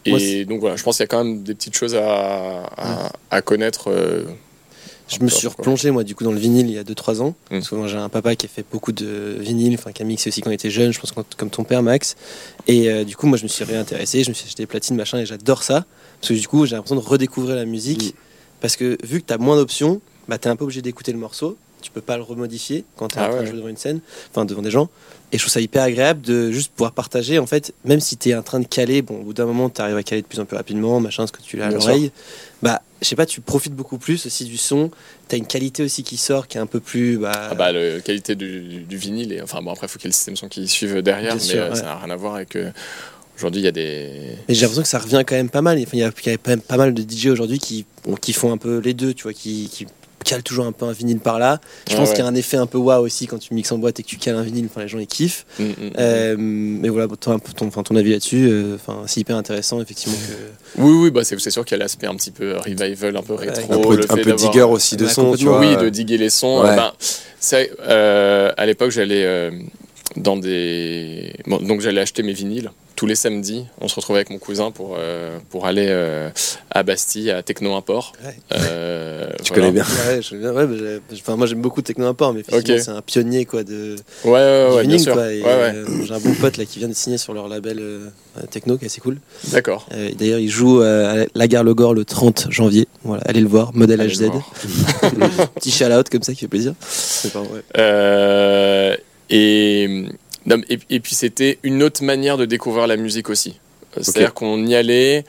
et donc voilà, je pense qu'il y a quand même des petites choses à, à, à connaître. Je me suis quoi. replongé moi du coup dans le vinyle il y a 2-3 ans. Mm. Parce que moi j'ai un papa qui a fait beaucoup de vinyle, enfin qui a mixé aussi quand il était jeune, je pense quand- comme ton père Max. Et euh, du coup moi je me suis réintéressé, je me suis acheté des platines machin et j'adore ça. Parce que du coup j'ai l'impression de redécouvrir la musique. Parce que vu que tu as moins d'options, bah, tu es un peu obligé d'écouter le morceau. Tu peux pas le remodifier quand tu es Ah en train ouais. de jouer devant une scène, enfin devant des gens. Et je trouve ça hyper agréable de juste pouvoir partager. En fait, même si tu es en train de caler, bon, au bout d'un moment, tu arrives à caler de plus en plus rapidement, machin, ce que tu l'as à l'oreille. Bah, je sais pas, tu profites beaucoup plus aussi du son. Tu as une qualité aussi qui sort qui est un peu plus. Bah, Ah bah, la qualité du, du- du vinyle, et, enfin bon, après, il faut qu'il y ait le système son qui suive derrière, mais sûr, euh, ouais. ça n'a rien à voir avec. euh, Aujourd'hui, il y a des. Mais j'ai l'impression que ça revient quand même pas mal. Enfin, il y a, il y a quand même pas mal de DJ aujourd'hui qui, bon, qui font un peu les deux, tu vois, qui, qui calent toujours un peu un vinyle par là. Je Ouais, pense ouais. qu'il y a un effet un peu waouh aussi quand tu mixes en boîte et que tu cales un vinyle. Enfin, les gens ils kiffent. Mm, mm, Euh, mais voilà, ton, ton, ton avis là-dessus, euh, enfin, c'est hyper intéressant effectivement. Que... Oui, oui, bah c'est c'est sûr qu'il y a l'aspect un petit peu revival, un peu rétro. Un peu, le un fait peu d'avoir- digger aussi de Ouais, son, tu complètement. vois. Oui, de diguer les sons. Ouais. Ben, c'est, euh, à l'époque, j'allais euh, dans des. bon, donc, j'allais acheter mes vinyles. Tous les samedis, on se retrouvait avec mon cousin pour, euh, pour aller euh, à Bastille, à Techno Import. Ouais. Euh, Tu voilà. connais bien. Ouais, je- ouais, bah, j'ai- enfin, moi j'aime beaucoup Techno Import, mais c'est un pionnier quoi, de, Ouais, ouais, bien sûr. euh, j'ai un bon pote là qui vient de signer sur leur label euh, Techno, qui est assez cool. D'accord. Euh, D'ailleurs, il joue euh, à la gare Le Gore le 30 janvier. Voilà, allez le voir, modèle Allez HZ. Petit shout out comme ça qui fait plaisir. C'est pas vrai. Euh, et, et, et puis c'était une autre manière de découvrir la musique aussi. Euh, C'est-à-dire qu'on y allait.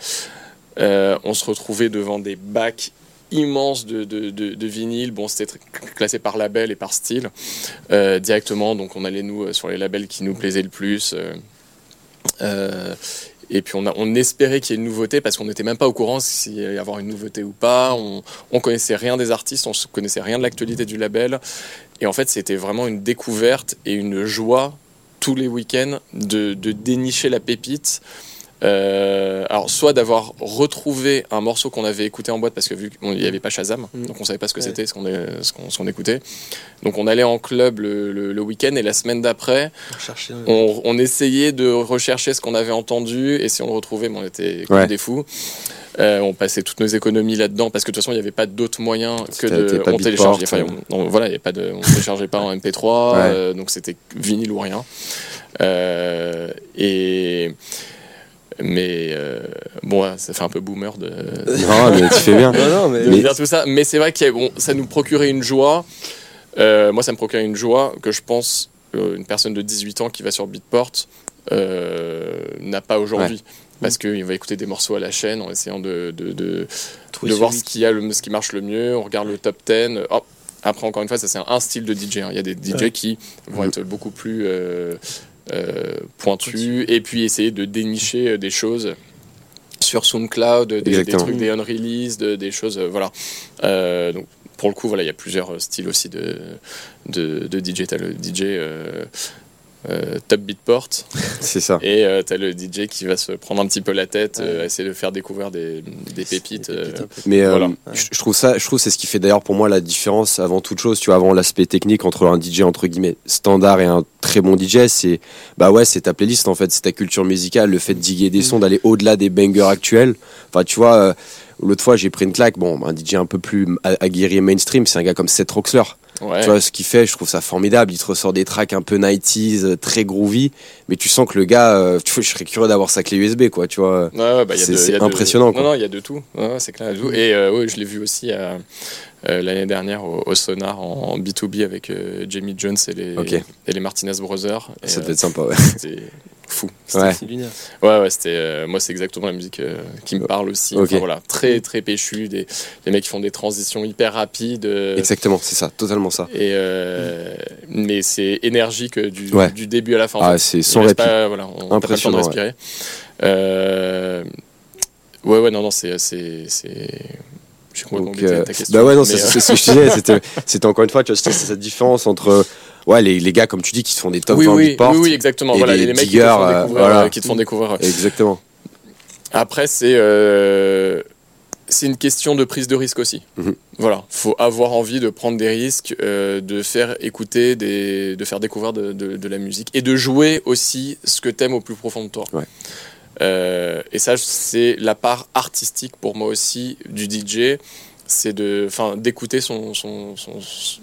Euh, on se retrouvait devant des bacs immenses de, de, de, de vinyles. Bon, c'était classé par label et par style euh, directement. Donc, on allait nous sur les labels qui nous plaisaient le plus. Euh, et puis on, a, on espérait qu'il y ait une nouveauté parce qu'on n'était même pas au courant s'il y allait y avoir une nouveauté ou pas. On, on connaissait rien des artistes, on connaissait rien de l'actualité du label. Et en fait, c'était vraiment une découverte et une joie tous les week-ends de, de dénicher la pépite. Euh, alors, soit d'avoir retrouvé un morceau qu'on avait écouté en boîte parce que vu qu'il n'y avait pas Shazam, Mm. donc on savait pas ce que Ouais. c'était, ce qu'on ce qu'on- écoutait. Donc on allait en club le, le- le week-end et la semaine d'après, Chercher, on, on essayait de rechercher ce qu'on avait entendu et si on le retrouvait, bon, on était comme Ouais. des fous. Euh, on passait toutes nos économies là-dedans parce que de toute façon il n'y avait pas d'autres moyens que de on téléchargeait enfin, euh. on, on- voilà il y avait pas de on téléchargeait pas en MP3 Ouais. euh, donc c'était vinyle ou rien Euh, et mais euh, bon ouais, ça fait un peu boomer de, Non, mais tu fais bien. Non, non, mais. de Mais- dire tout ça mais c'est vrai que bon ça nous procurait une joie Euh, moi ça me procurait une joie que je pense euh, une personne de 18 ans qui va sur Beatport euh, n'a pas aujourd'hui parce qu'il va écouter des morceaux à la chaîne en essayant de, de, de, de voir ce qui, a le, ce qui marche le mieux, on regarde le top 10. Hop. Après, encore une fois, ça c'est un style de DJ. hein. Il y a des DJ Ouais. qui vont Mhm. être beaucoup plus euh, euh, pointus et puis essayer de dénicher euh, des choses sur SoundCloud, des, trucs, des unreleased, des choses. euh, voilà. Euh, donc, pour le coup, voilà, il y a plusieurs styles aussi de, de, de DJ. Le DJ euh, Top Beatport C'est ça. et euh, t'as le DJ qui va se prendre un petit peu la tête, euh, essayer de faire découvrir des, des pépites. Des euh, pépites. Mais euh, Voilà. je, trouve ça, je trouve que c'est ce qui fait d'ailleurs pour moi la différence avant toute chose, tu vois, avant l'aspect technique entre un DJ entre guillemets standard et un très bon DJ, c'est bah ouais, c'est ta playlist en fait, c'est ta culture musicale, le fait de diguer des sons, d'aller au-delà des bangers actuels. Enfin, tu vois, euh, l'autre fois j'ai pris une claque, bon, un DJ un peu plus a- aguerri et mainstream, c'est un gars comme Seth Roxler. Ouais. Tu vois ce qu'il fait, je trouve ça formidable. Il te ressort des tracks un peu 90s, euh, très groovy, mais tu sens que le gars, euh, tu vois, je serais curieux d'avoir sa clé USB, quoi, tu vois. Ouais, ouais, bah, il y a C'est- a de- impressionnant, Non, quoi. non, il y a de tout. C'est clair. de tout. Et euh, ouais, je l'ai vu aussi euh, l'année dernière au, au Sonar en, en B2B avec euh, Jamie Jones et les, et les Martinez Brothers. Et, Ça euh, devait être sympa, ouais. Fou. Ouais. lunaire. Ouais, ouais, c'était. euh, moi, c'est exactement la musique euh, qui me parle aussi. Enfin, voilà, très, très péchu. Des, des mecs qui font des transitions hyper rapides. euh, Exactement, c'est ça, totalement ça. et mais c'est énergique du, Ouais. du début à la fin. Ah, c'est sans répit. voilà, on n'a pas le temps de Impressionnant, ouais. respirer. Ouais, ouais, non, non, c'est. c'est, c'est... J'ai complètement Donc, euh, ta question. bah ouais, non, c'est euh, ce que je disais. C'était, c'était encore une fois, tu vois, cette différence entre ouais, les, les gars, comme tu dis, qui te font des top oui, 20 oui, oui, oui, exactement. et Voilà, les les, mecs qui te diggers, font euh, voilà. euh, qui te font découvrir. Exactement. Après, c'est euh, c'est une question de prise de risque aussi. Mhm. Voilà, faut avoir envie de prendre des risques, euh, de faire écouter, des, de faire découvrir de, de- de la musique et de jouer aussi ce que t'aimes au plus profond de toi. Ouais. Euh, et ça, c'est la part artistique pour moi aussi du DJ, c'est de, enfin, d'écouter son son, son, son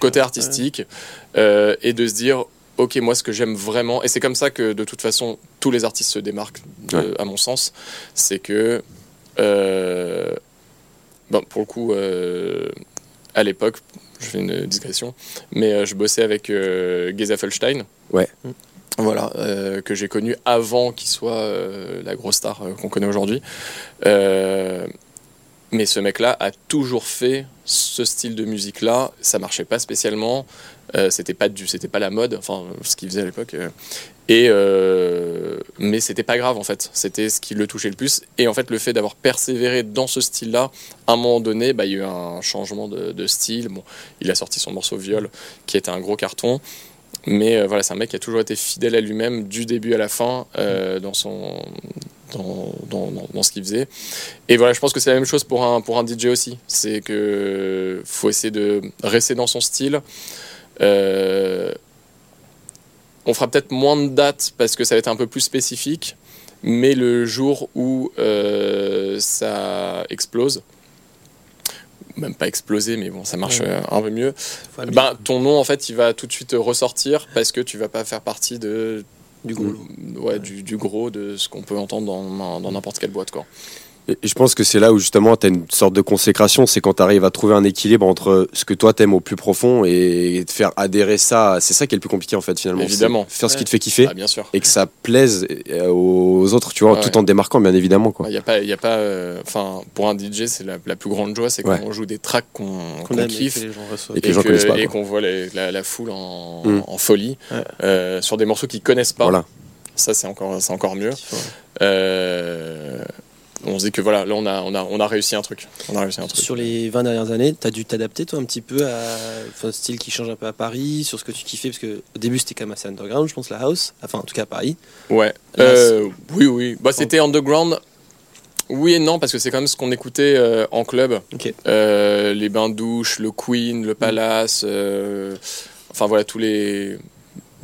côté artistique euh, et de se dire ok moi ce que j'aime vraiment et c'est comme ça que de toute façon tous les artistes se démarquent de- Ouais. à mon sens c'est que euh, bon, pour le coup euh, à l'époque je fais une digression mais euh, je bossais avec euh, Geza Felstein Ouais. voilà euh, que j'ai connu avant qu'il soit euh, la grosse star euh, qu'on connaît aujourd'hui Euh, mais ce mec-là a toujours fait ce style de musique-là. Ça marchait pas spécialement. Euh, c'était pas du, c'était pas la mode. Enfin, ce qu'il faisait à l'époque. euh. Et euh, mais c'était pas grave en fait. C'était ce qui le touchait le plus. Et en fait, le fait d'avoir persévéré dans ce style-là, à un moment donné, bah, il y a eu un changement de, de style. Bon, il a sorti son morceau Viol, qui était un gros carton. Mais euh, voilà, c'est un mec qui a toujours été fidèle à lui-même du début à la fin euh, dans son dans, dans, ce qu'il faisait. Et voilà, je pense que c'est la même chose pour un, pour un DJ aussi. C'est que faut essayer de rester dans son style. Euh, on fera peut-être moins de dates parce que ça va être un peu plus spécifique. Mais le jour où ça explose, même pas exploser, mais bon, ça marche Ouais. euh, un peu mieux. Ben, ton nom, en fait, il va tout de suite ressortir parce que tu vas pas faire partie de, du gros ouais, Du, du gros de ce qu'on peut entendre dans, dans n'importe quelle boîte. Quoi. Et je pense que c'est là où justement tu as une sorte de consécration, c'est quand tu arrives à trouver un équilibre entre ce que toi t'aimes au plus profond et te faire adhérer ça. C'est ça qui est le plus compliqué en fait finalement. Évidemment. Faire ce qui te fait kiffer Ah, bien sûr. et que ça plaise euh, aux autres, tu vois, tout en te démarquant bien évidemment quoi. Il y a pas, il y a pas. euh, Enfin, pour un DJ, c'est la, la plus grande joie, c'est quand Ouais. on joue des tracks qu'on et kiffe. que les gens reçoivent. Et que les gens que- connaissent pas, et quoi. qu'on voit les- la, la foule en, Mm. en folie Ouais. euh, sur des morceaux qu'ils connaissent pas. Voilà. Ça, c'est encore, c'est encore mieux. Ouais. Euh, on se dit que voilà, là, on a, on a, on a réussi un truc. On a réussi un truc. Sur les 20 dernières années, tu as dû t'adapter toi un petit peu à un style qui change un peu à Paris, sur ce que tu kiffais, parce que au début c'était quand même assez underground, je pense, la house, enfin en tout cas à Paris. Ouais. Là, Euh, oui, oui. Bah, c'était underground. Oui et non, parce que c'est quand même ce qu'on écoutait euh, en club. Euh, les bains de douche, le Queen, le Palace. euh, enfin voilà, tous les.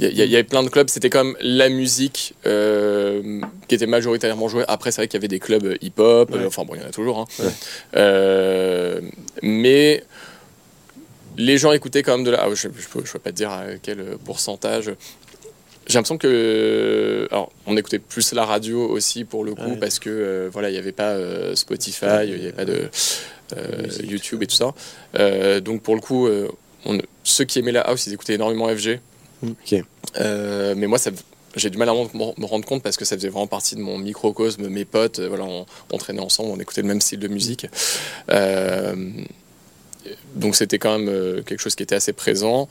Il y, avait plein de clubs, c'était même la musique euh, qui était majoritairement jouée. Après, c'est vrai qu'il y avait des clubs hip-hop, Ouais. enfin bon, il y en a toujours. hein. Ouais. Euh, mais les gens écoutaient quand même de la. ah, je ne peux, pas te dire à quel pourcentage. J'ai l'impression que. Alors, on écoutait plus la radio aussi pour le coup, Ouais. parce que euh, voilà, il n'y avait pas Spotify, il n'y avait pas de. YouTube et tout ça. Donc, pour le coup, on- ceux qui aimaient la house, ils écoutaient énormément FG. Euh, mais moi, j'ai du mal à me rendre compte parce que ça faisait vraiment partie de mon microcosme. Mes potes, euh, voilà, on, traînait ensemble, on écoutait le même style de musique. Euh, donc c'était quand même quelque chose qui était assez présent.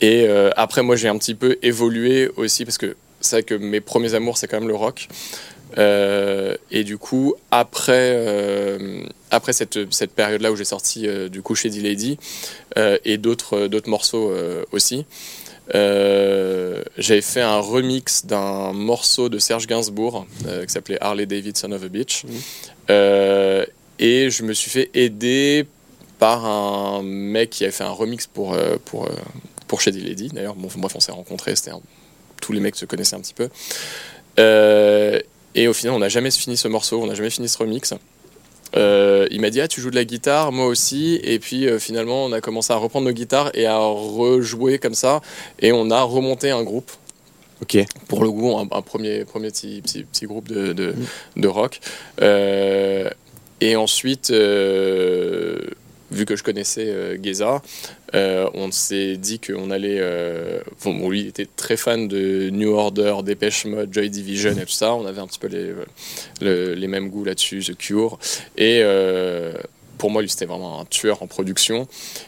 Et après, moi, j'ai un petit peu évolué aussi parce que c'est vrai que mes premiers amours, c'est quand même le rock. Et du coup, après, après cette, cette période-là où j'ai sorti du coup chez D-Lady et d'autres d'autres morceaux aussi, euh, j'avais fait un remix d'un morceau de Serge Gainsbourg euh, qui s'appelait Harley Davidson of a Beach. Mhm. Euh, et je me suis fait aider par un mec qui avait fait un remix pour, pour, pour Shady Lady. D'ailleurs, bon, bref, on s'est rencontrés, c'était un- tous les mecs se connaissaient un petit peu. Et au final, on n'a jamais fini ce morceau, on n'a jamais fini ce remix. Euh, il m'a dit ah tu joues de la guitare moi aussi. Et puis euh, finalement on a commencé à reprendre nos guitares et à rejouer comme ça. Et on a remonté un groupe. Ok. pour le coup un, un premier premier petit, petit, petit groupe de, de, de rock. Euh, et ensuite euh, vu que je connaissais euh, Geza euh, on s'est dit qu'on allait euh, bon, lui il était très fan de New Order Dépêche Mode Joy Division et tout ça on avait un petit peu les, le- les mêmes goûts là-dessus The Cure et euh, pour moi, lui, c'était vraiment un tueur en production.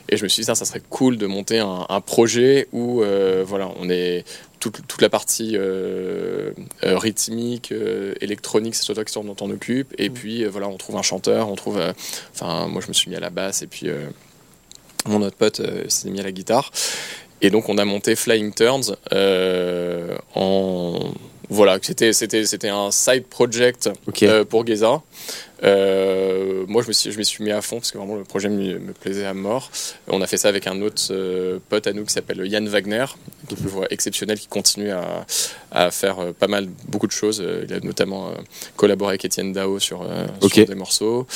Et je me suis dit, ça, serait cool de monter un, projet où, voilà, on est toute, toute la partie euh, euh, rythmique, euh, électronique, c'est toi qui t'en occupe. Et puis, euh, voilà, on trouve un chanteur, on trouve. Enfin, moi, je me suis mis à la basse et puis mon autre pote s'est mis à la guitare. Et donc, on a monté Flying Turns en. Voilà, c'était c'était c'était un side project euh, pour Geza. Euh, moi, je me suis, je m'y suis mis à fond parce que vraiment le projet me, me plaisait à mort. On a fait ça avec un autre euh, pote à nous qui s'appelle Yann Wagner, qui est une voix exceptionnelle, qui continue à, à faire pas mal, beaucoup de choses. Il a notamment collaboré avec Étienne Dao sur, des morceaux.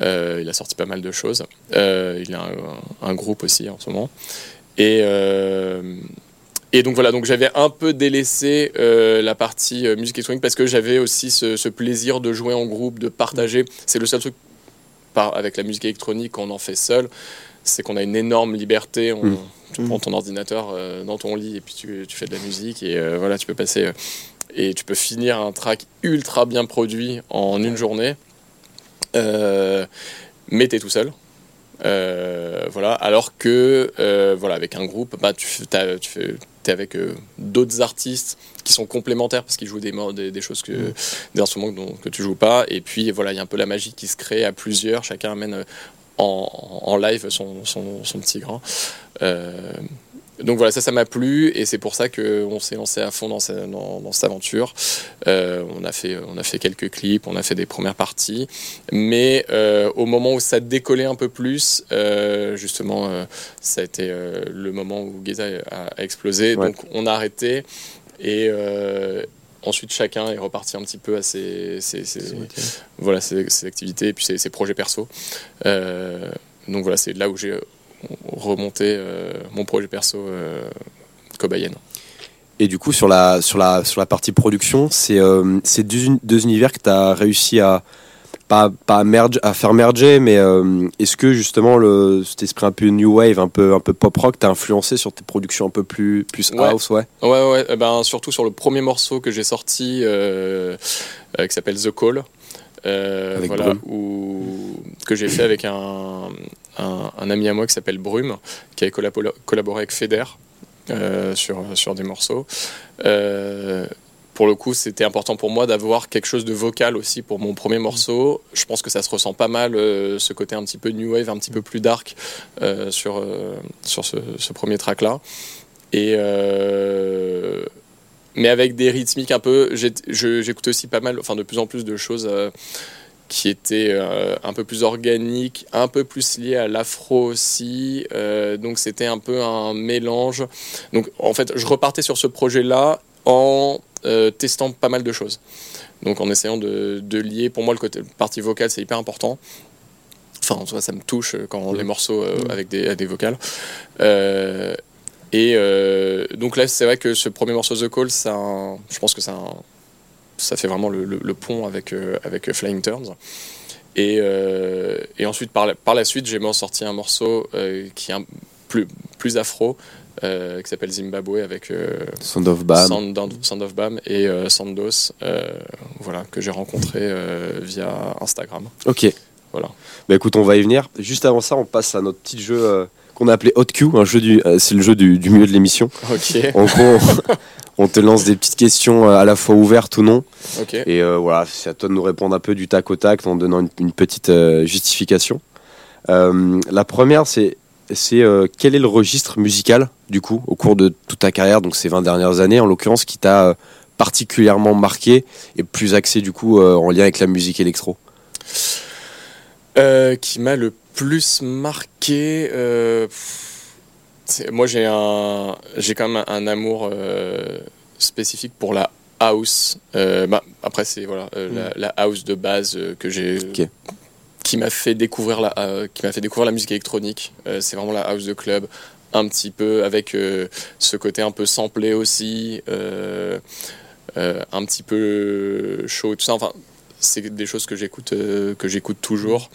Il a sorti pas mal de choses. Il a un, un groupe aussi en ce moment. Et, et donc voilà, donc j'avais un peu délaissé euh, la partie euh, musique électronique parce que j'avais aussi ce, ce plaisir de jouer en groupe, de partager. C'est le seul truc par, avec la musique électronique qu'on en fait seul, c'est qu'on a une énorme liberté. On, Mm. Tu prends ton ordinateur euh, dans ton lit et puis tu, tu fais de la musique et euh, voilà, tu peux passer et tu peux finir un track ultra bien produit en une journée. Mais t'es tout seul. Euh, voilà, alors que euh, voilà, avec un groupe, bah, tu, fais- tu fais, es avec euh, d'autres artistes qui sont complémentaires parce qu'ils jouent des, mo- des, des choses que des instruments dont- que tu joues pas. Et puis voilà, il y a un peu la magie qui se crée à plusieurs. Chacun amène euh, en, en live son, son, son petit grain. Donc voilà, ça, ça m'a plu et c'est pour ça qu'on s'est lancé à fond dans, ce- dans, dans cette aventure. Euh, on, a fait, on a fait quelques clips, on a fait des premières parties, mais euh, au moment où ça décollait un peu plus, euh, justement, ça a été le moment où Geza a, explosé. Ouais. Donc on a arrêté et ensuite chacun est reparti un petit peu à ses, ses- ses- voilà, ses, ses activités et puis ses, projets perso. Donc voilà, c'est là où j'ai remonté euh, mon projet perso euh, cobayenne. Et du coup, sur la, sur la, sur la partie production, c'est euh, c'est deux, uni- deux univers que tu as réussi à, pas, pas à, merge, à faire merger, mais euh, est-ce que justement le, cet esprit un peu new wave, un peu, un peu pop rock, t'a influencé sur tes productions un peu plus, plus house, ouais? Ouais, ouais, eh ben, surtout sur le premier morceau que j'ai sorti, euh, euh, qui s'appelle The Call, voilà, où- que j'ai fait avec un, un, ami à moi qui s'appelle Brume, qui avait collabo- collaboré avec Feder euh, sur, des morceaux. Euh, pour le coup, c'était important pour moi d'avoir quelque chose de vocal aussi pour mon premier morceau. Je pense que ça se ressent pas mal, euh, ce côté un petit peu new wave, un petit peu plus dark sur, ce, premier track-là. Mais avec des rythmiques un peu. J'écoute aussi pas mal, enfin de plus en plus de choses qui étaient euh, un peu plus organiques, un peu plus liées à l'afro aussi. Euh, donc c'était un peu un mélange. Donc en fait, je repartais sur ce projet-là en euh, testant pas mal de choses. Donc en essayant de, de lier, pour moi le côté partie vocale c'est hyper important. Enfin en soi ça me touche quand les morceaux euh, avec des, avec des vocales. Et donc là, c'est vrai que ce premier morceau The Call, ça, je pense que ça, un- ça fait vraiment le, le- le pont avec, euh, avec Flying Turns. Et, euh, et ensuite, par la, par la suite, j'ai sorti un morceau euh, qui est un, plus, plus afro, euh, qui s'appelle Zimbabwe avec euh, Sound of Bam. Sound, of- Sound of Bam et euh, Sandos, euh, voilà, que j'ai rencontré euh, via Instagram. Ok. Voilà. Bah écoute, on va y venir. Juste avant ça, on passe à notre petit jeu euh, qu'on a appelé Hot Q. Un jeu du, euh, c'est le jeu du, du milieu de l'émission. Ok, En gros, on, on te lance des petites questions euh, à la fois ouvertes ou non. Et euh, voilà, c'est à toi de nous répondre un peu du tac au tac en donnant une, une petite euh, justification. Euh, la première, c'est c'est quel est le registre musical, du coup, au cours de toute ta carrière, donc ces 20 dernières années, en l'occurrence, qui t'a particulièrement marqué et plus axé, du coup, en lien avec la musique électro? Qui m'a le plus marqué. euh, moi, j'ai un, j'ai quand même un, un amour euh, spécifique pour la house. Euh, bah, après, c'est voilà euh, la, la house de base que j'ai. Qui m'a fait découvrir la, qui m'a fait découvrir la musique électronique. C'est vraiment la house de club, un petit peu avec ce côté un peu samplé aussi, un petit peu chaud, tout ça. Enfin, c'est des choses que j'écoute, que j'écoute toujours,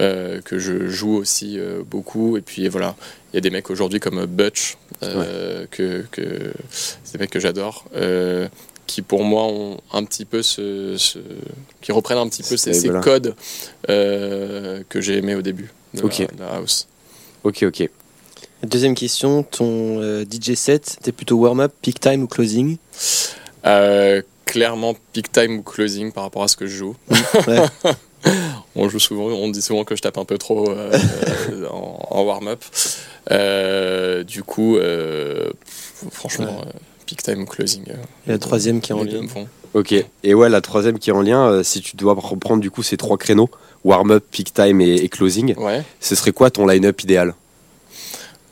euh, que je joue aussi euh, beaucoup. Et puis voilà, il y a des mecs aujourd'hui comme Butch, euh, que, que c'est des mecs que j'adore, euh, qui pour moi ont un petit peu ce, ce- qui reprennent un petit peu ces, codes euh, que j'ai aimés au début de, Ok. la, de la house. Ok, ok. Deuxième question, ton euh, DJ set, t'es plutôt warm-up, peak time ou closing? Euh, clairement peak time ou closing par rapport à ce que je joue. Ouais. on joue souvent, on dit souvent que je tape un peu trop euh, en, en warm-up. Euh, du coup, euh, franchement, euh, peak time ou closing. euh, Et la troisième qui est en lien. Ok. Et ouais, la troisième qui est en lien, euh, si tu dois reprendre du coup ces trois créneaux, warm-up, peak time et, et closing, Ouais. ce serait quoi ton line-up idéal?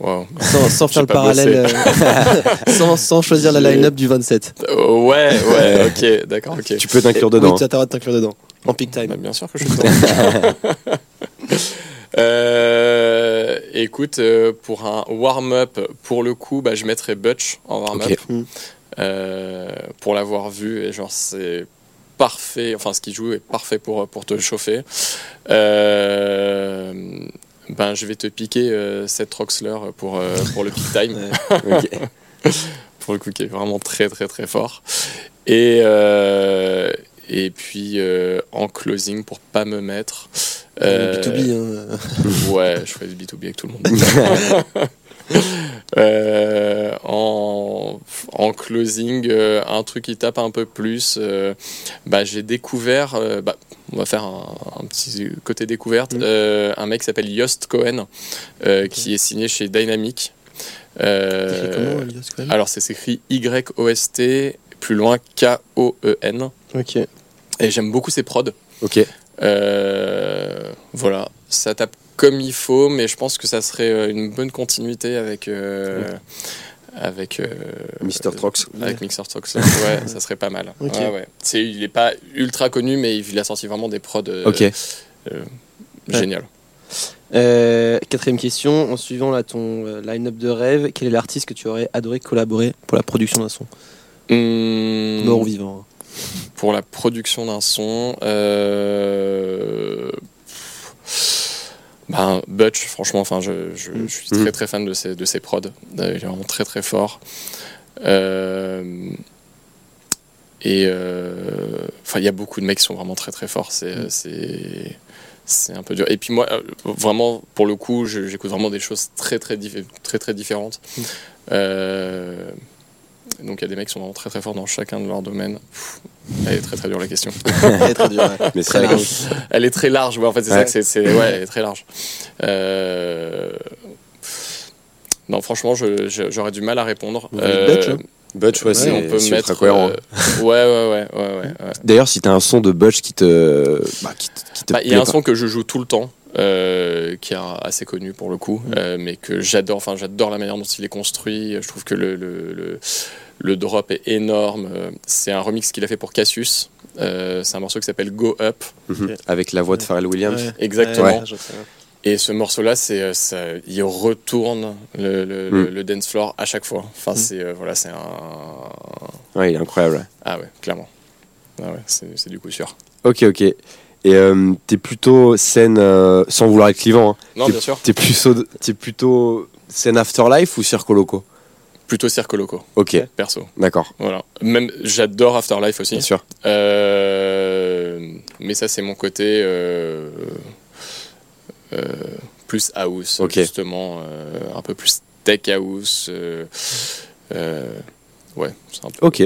Wow. Sans, sans faire le parallèle, euh, sans, sans choisir la line-up du 27. Euh, ouais, ouais, ok, d'accord, ok. Tu peux t'inclure dedans. Oui, tu as le droit de t'inclure dedans. En peak time. bien sûr que je. Euh, écoute, euh, pour un warm-up, pour le coup, bah, je mettrais Butch en warm-up. Euh, pour l'avoir vu, et genre, c'est parfait. Enfin, ce qu'il joue est parfait pour, pour te chauffer. Euh, ben, je vais te piquer Seth Roxler pour, pour le peak time. Pour le coup, qui est vraiment très, très, très fort. Et, et puis, euh, en closing, pour pas me mettre. euh, B2B. hein. Ouais, je ferai du B2B avec tout le monde. Euh, en, en closing, euh, un truc qui tape un peu plus, euh, bah, j'ai découvert, euh, bah, on va faire un, un petit côté découverte, Mm. euh, un mec qui s'appelle Yost Cohen, euh, qui est signé chez Dynamic. Euh, comment, quand même alors, c'est s'écrit Y-O-S-T, plus loin K-O-E-N. Ok. Et j'aime beaucoup ses prods. Ok. Euh, voilà, ça tape comme il faut, mais je pense que ça serait euh, une bonne continuité avec euh, avec Mr. Trox. avec Mixer Talks. Ouais, ça serait pas mal. Ok. Ouais, ouais. Il est pas ultra connu, mais il a sorti vraiment des prods Ok. euh, génial. Euh, quatrième question, en suivant là, ton euh, line-up de rêve, quel est l'artiste que tu aurais adoré collaborer pour la production d'un son? Hmm, Mort ou vivant hein. Pour la production d'un son, euh, ben, Butch, franchement, enfin, je, je- je suis Mhm. très très fan de ses, de ses prods. Euh, Il est vraiment très très fort. Euh, et euh, enfin, il y a beaucoup de mecs qui sont vraiment très très forts. C'est c'est c'est un peu dur. Et puis moi, vraiment, pour le coup, j'écoute vraiment des choses très très très très différentes. Euh, donc il y a des mecs qui sont vraiment très très forts dans chacun de leurs domaines. Pff, Elle est très très dure la question. Très, très dur, ouais. Mais c'est Très large. Elle est très large, ouais, en fait, c'est Ouais. ça que c'est. c'est- Ouais, elle est très large. Euh, Non, franchement, je- je- j'aurais du mal à répondre. Vous Butch, hein que Butch, ouais, c'est on peut c'est mettre. cohérent. euh, Ouais, ouais, ouais, ouais, ouais, ouais. D'ailleurs, si t'as un son de Butch qui te. Bah, qui te, qui te Bah, Il y a un pas- son que je joue tout le temps, euh, qui est assez connu pour le coup, Mm. euh, mais que j'adore. Enfin, j'adore la manière dont il est construit. Je trouve que le, le, le, le drop est énorme. C'est un remix qu'il a fait pour Cassius. Euh, c'est un morceau qui s'appelle Go Up. Mhm. Avec la voix de Pharrell Williams. Ouais. Exactement. Ouais. Et ce morceau-là, c'est, ça, il retourne le, le, Mm. le- le dance floor à chaque fois. Enfin, Mm. c'est euh, voilà, c'est un. Ouais, il est incroyable. Ah ouais, clairement. Ah ouais, c'est, c'est du coup sûr. Ok, ok. Et euh, t'es plutôt scène, euh, sans vouloir être clivant, hein, Non, T'es- bien sûr. t'es plutôt, t'es plutôt scène Afterlife ou Circo Loco? Plutôt Cirque Loco, Ok, perso. d'accord, Voilà. Même, j'adore Afterlife aussi. bien sûr. Euh, mais ça, c'est mon côté euh, plus house, Ok. justement, un peu plus tech house. ouais, c'est un peu. Ok,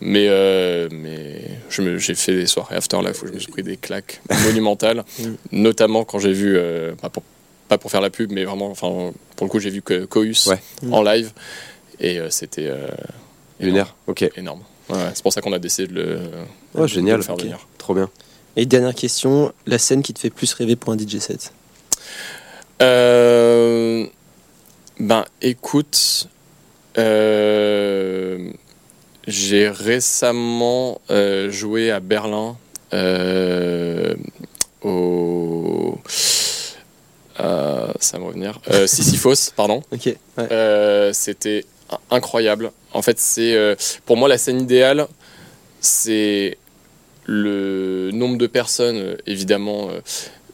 Mais, euh, mais j'ai fait des soirées Afterlife où je me suis pris des claques monumentales, Mm. notamment quand j'ai vu, euh, pas, pour, pas pour faire la pub, mais vraiment, enfin, pour le coup, j'ai vu que Cohus Ouais. en live et euh, c'était euh, lunaire, ok, énorme. Ouais, c'est pour ça qu'on a décidé de le, Oh, de génial, le faire ok. venir. trop bien. Et dernière question, la scène qui te fait plus rêver pour un DJ set Euh, ben, écoute, euh, j'ai récemment euh, joué à Berlin euh, au. euh, ça va me revenir. Sisyphos, pardon. Ok, ouais. C'était in- incroyable. En fait, c'est pour moi la scène idéale, c'est le nombre de personnes. évidemment,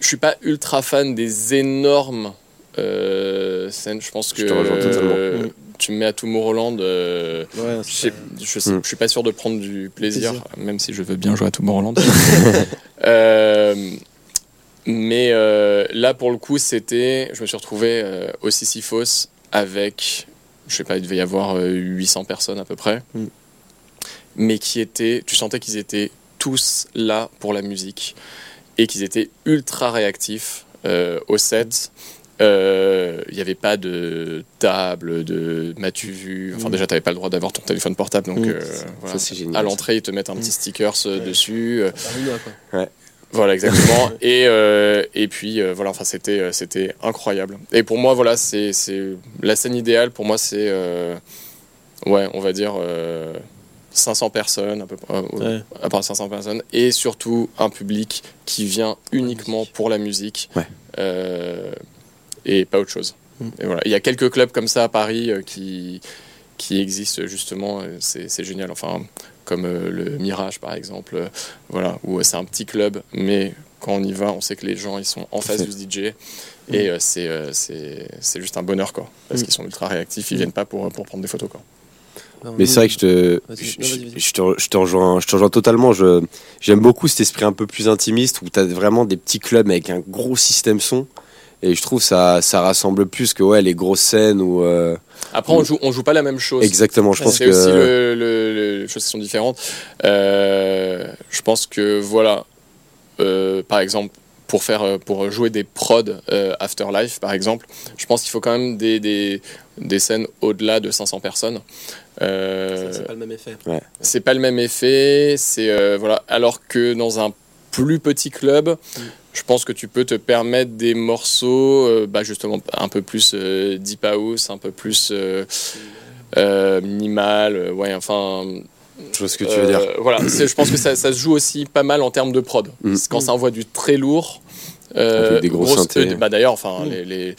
je suis pas ultra fan des énormes scènes. Je pense que Je te euh, Mm. tu me mets à Tomorrowland. euh, Ouais, je, sais- je, sais- Mm. je suis pas sûr de prendre du plaisir, Plaisir. même si je veux bien jouer à Tomorrowland. Euh, mais euh, là, pour le coup, c'était. Je me suis retrouvé euh, au Sisyphos avec. Je sais pas, il devait y avoir euh, 800 personnes à peu près. Mm. Mais qui étaient. Tu sentais qu'ils étaient tous là pour la musique et qu'ils étaient ultra réactifs euh, au set. Euh, Il n'y avait pas de table, de m'as-tu vu? Enfin, Mm. déjà, tu n'avais pas le droit d'avoir ton téléphone portable. Donc, Mm. euh, voilà. Ça, c'est génial. à l'entrée, ils te mettent un petit sticker euh, Ouais. dessus. euh, quoi. voilà, exactement. et, euh, et puis, euh, voilà, enfin, c'était, euh, c'était incroyable. Et pour moi, voilà, c'est, c'est la scène idéale. Pour moi, c'est, euh, ouais, on va dire euh, 500 personnes, à peu près, euh, Ouais. à part 500 personnes, et surtout un public qui vient uniquement pour la musique. Ouais. Et pas autre chose. Mm. Et voilà. Il y a quelques clubs comme ça à Paris euh, qui, qui existent justement. euh, C'est, c'est génial. Enfin, comme euh, le Mirage par exemple. euh, voilà, où euh, c'est un petit club, mais quand on y va, on sait que les gens ils sont en face du DJ et euh, c'est, euh, c'est, c'est juste un bonheur quoi. Parce Mm. qu'ils sont ultra réactifs, ils Mm. viennent pas pour, pour prendre des photos quoi. Mais c'est vrai que je te, je, te, je te rejoins, je te rejoins totalement. Je, j'aime beaucoup cet esprit un peu plus intimiste où tu as vraiment des petits clubs avec un gros système son. Et je trouve ça, ça rassemble plus que ouais, les grosses scènes où. euh, Après, on joue, on joue pas la même chose. exactement, je pense que. aussi le, le- le- les choses qui sont différentes. Euh, je pense que voilà, euh, par exemple, pour faire, euh, pour jouer des prods euh, Afterlife, par exemple, je pense qu'il faut quand même des, des, des scènes au-delà de 500 personnes. Euh, C'est pas le même effet. c'est pas le même effet. C'est euh, voilà. Alors que dans un plus petit club, je pense que tu peux te permettre des morceaux, euh, bah, justement un peu plus euh, deep house, un peu plus euh, euh, minimal. euh, ouais, enfin. Je vois ce que tu veux dire. Voilà. Je pense que ça, ça se joue aussi pas mal en termes de prod. Mm. Quand ça envoie du très lourd. euh, des gros grosse- synthés. euh, bah, D'ailleurs, enfin, Mm. les, les,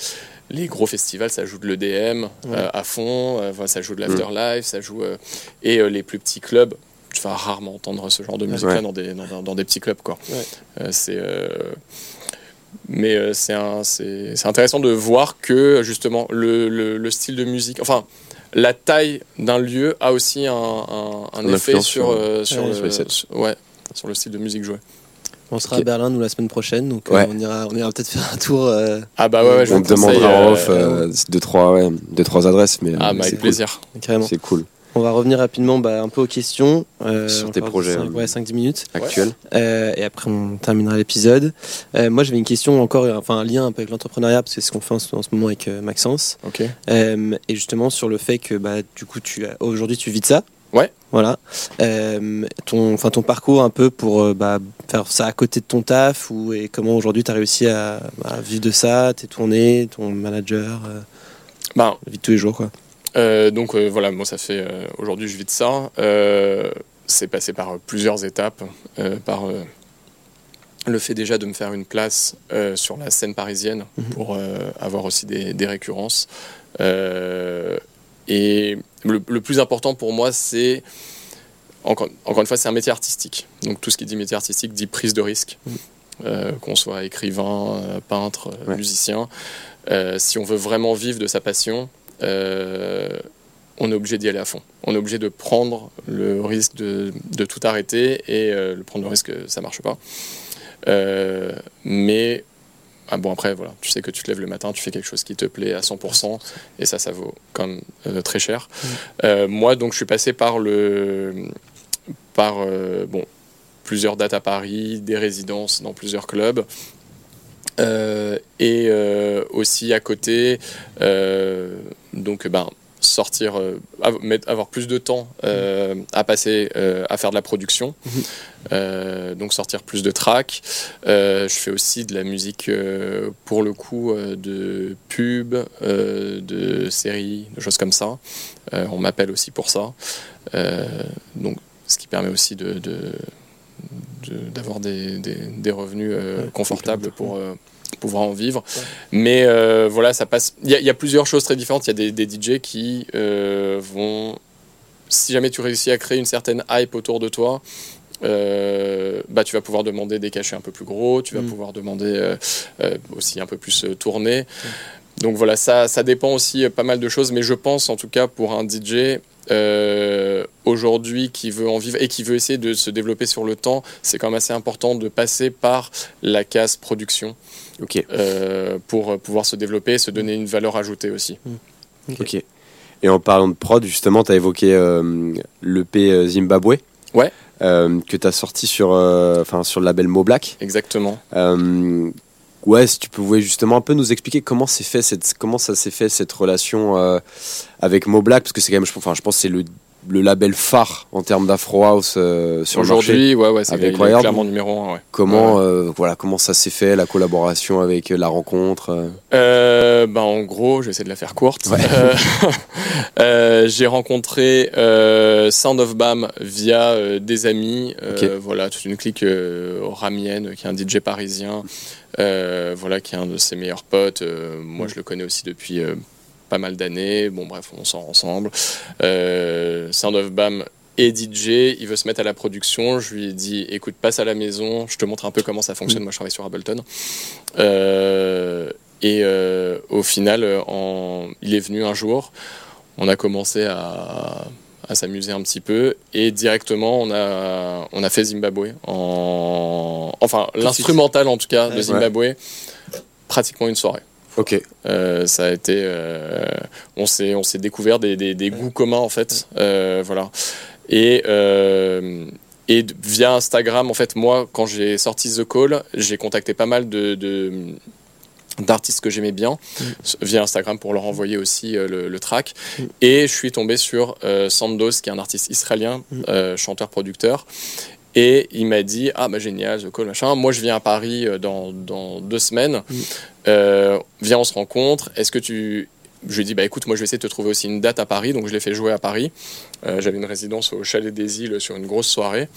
les gros festivals, ça joue de l'EDM euh, à fond, euh, ça joue de l'afterlife, ça joue. euh, et euh, les plus petits clubs, tu vas rarement entendre ce genre de musique-là Ouais. dans, des, dans, dans des petits clubs. Quoi. Ouais. Euh, c'est, euh, mais euh, c'est, un- c'est, c'est intéressant de voir que justement le, le, le style de musique, enfin la taille d'un lieu a aussi un, un, un Une effet sur, sur- euh, sur, Ouais, le, sur les sets. sur- ouais, sur le style de musique jouée. On sera à Berlin, nous, la semaine prochaine, donc euh, on ira, on ira peut-être faire un tour. euh, Ah bah ouais, ouais, je On vous demandera en euh, off euh, deux, trois, ouais, deux, trois adresses, mais Ah bah c'est avec cool. plaisir. carrément. C'est cool. On va revenir rapidement bah, un peu aux questions. euh, Sur tes projets, cinq- hein. ouais, 5-10 minutes. Actuel. Euh, et après, on terminera l'épisode. Euh, moi, j'avais une question encore, euh, enfin un lien un peu avec l'entrepreneuriat, parce que c'est ce qu'on fait en ce, en ce moment avec euh, Maxence. Ok. Euh, et justement, sur le fait que bah, du coup, tu aujourd'hui, tu vis de ça. Ouais. Voilà. Euh, ton, enfin, ton parcours un peu pour euh, bah, faire ça à côté de ton taf, ou, et comment aujourd'hui tu as réussi à, à vivre de ça, tes tournées, ton manager, euh, Ben, la vie de tous les jours. Quoi. Euh, donc euh, voilà, moi ça fait euh, aujourd'hui je vis de ça. C'est passé par plusieurs étapes, par le fait déjà de me faire une place euh, sur la scène parisienne Mhm. pour euh, avoir aussi des, des récurrences. Euh, et le, le plus important pour moi, c'est encore, encore une fois, c'est un métier artistique. Donc tout ce qui dit métier artistique dit prise de risque. Mhm. Qu'on soit écrivain, peintre, Ouais. musicien, si on veut vraiment vivre de sa passion, euh, on est obligé d'y aller à fond. On est obligé de prendre le risque de, de tout arrêter et euh, le prendre le risque que ça marche pas. Euh, mais ah bon après voilà, tu sais que tu te lèves le matin, tu fais quelque chose qui te plaît à 100% et ça ça vaut quand même euh, très cher. Euh, moi donc je suis passé par le par euh, bon plusieurs dates à Paris, des résidences dans plusieurs clubs. Euh, et euh, aussi à côté, euh, donc ben, sortir, avoir plus de temps euh, à passer euh, à faire de la production, Mhm. Euh, donc sortir plus de tracks. Je fais aussi de la musique pour le coup de pub, de séries, de choses comme ça. On m'appelle aussi pour ça, donc ce qui permet aussi de, de- de- d'avoir des, des- des revenus euh, confortables pour euh, pouvoir en vivre. Mais euh, voilà, ça passe. Il y, a- il y a plusieurs choses très différentes. Il y a des, des DJ qui vont, si jamais tu réussis à créer une certaine hype autour de toi. euh, bah, tu vas pouvoir demander des cachets un peu plus gros, tu vas Mm. pouvoir demander euh, euh, aussi un peu plus tourné. Donc voilà, ça, ça dépend aussi pas mal de choses, mais je pense en tout cas pour un DJ euh, aujourd'hui qui veut en vivre et qui veut essayer de se développer sur le temps, c'est quand même assez important de passer par la case production Ok. euh, pour pouvoir se développer et se donner une valeur ajoutée aussi. Ok. Et en parlant de prod, justement, tu as évoqué euh, l'EP euh, Zimbabwe. Ouais. Euh, que tu as sorti sur, euh, enfin, sur le label Mo Black. Exactement. Ouais, si tu pouvais justement un peu nous expliquer comment, s'est fait cette, comment ça s'est fait cette relation euh, avec Mo Black, parce que c'est quand même, enfin, je pense c'est le, le label phare en termes d'Afro House euh, sur. Aujourd'hui, ouais, ouais, c'est Avec il est Wired. clairement numéro un. Ouais. Comment, Ouais. euh, voilà, comment ça s'est fait, la collaboration avec euh, la rencontre euh? Bah, en gros, j'essaie de la faire courte. J'ai rencontré Sound of Bam via des amis. euh, Ok. Voilà, toute une clique ramienne, qui est un DJ parisien, voilà, qui est un de ses meilleurs potes. Moi, je le connais aussi depuis pas mal d'années. Bon, bref, on sort ensemble. Euh, Sound of Bam et DJ, il veut se mettre à la production. Je lui ai dit, écoute, passe à la maison, je te montre un peu comment ça fonctionne. Moi, je travaille sur Ableton. Euh, et euh, au final, en- il est venu un jour, on a commencé à, à s'amuser un petit peu et directement on a, on a fait Zimbabwe. En, enfin, l'instrumental en tout cas de. Zimbabwe, pratiquement une soirée. Ok. Euh, ça a été, euh, on s'est, on s'est découvert des, des- des goûts communs en fait, Euh, voilà. Et et via Instagram, en fait, moi, quand j'ai sorti The Call, j'ai contacté pas mal de, de- d'artistes que j'aimais bien s- via Instagram pour leur envoyer aussi euh, le, le track. Mm. Et je suis tombé sur euh, Sandos, qui est un artiste israélien, Mm. euh, chanteur-producteur. Et il m'a dit Ah, bah génial, The Call, machin. Moi, je viens à Paris dans, dans deux semaines. Euh, viens, on se rencontre. Est-ce que tu. Je lui ai dit Bah écoute, moi, je vais essayer de te trouver aussi une date à Paris. Donc, je l'ai fait jouer à Paris. Euh, J'avais une résidence au Chalet des Îles sur une grosse soirée.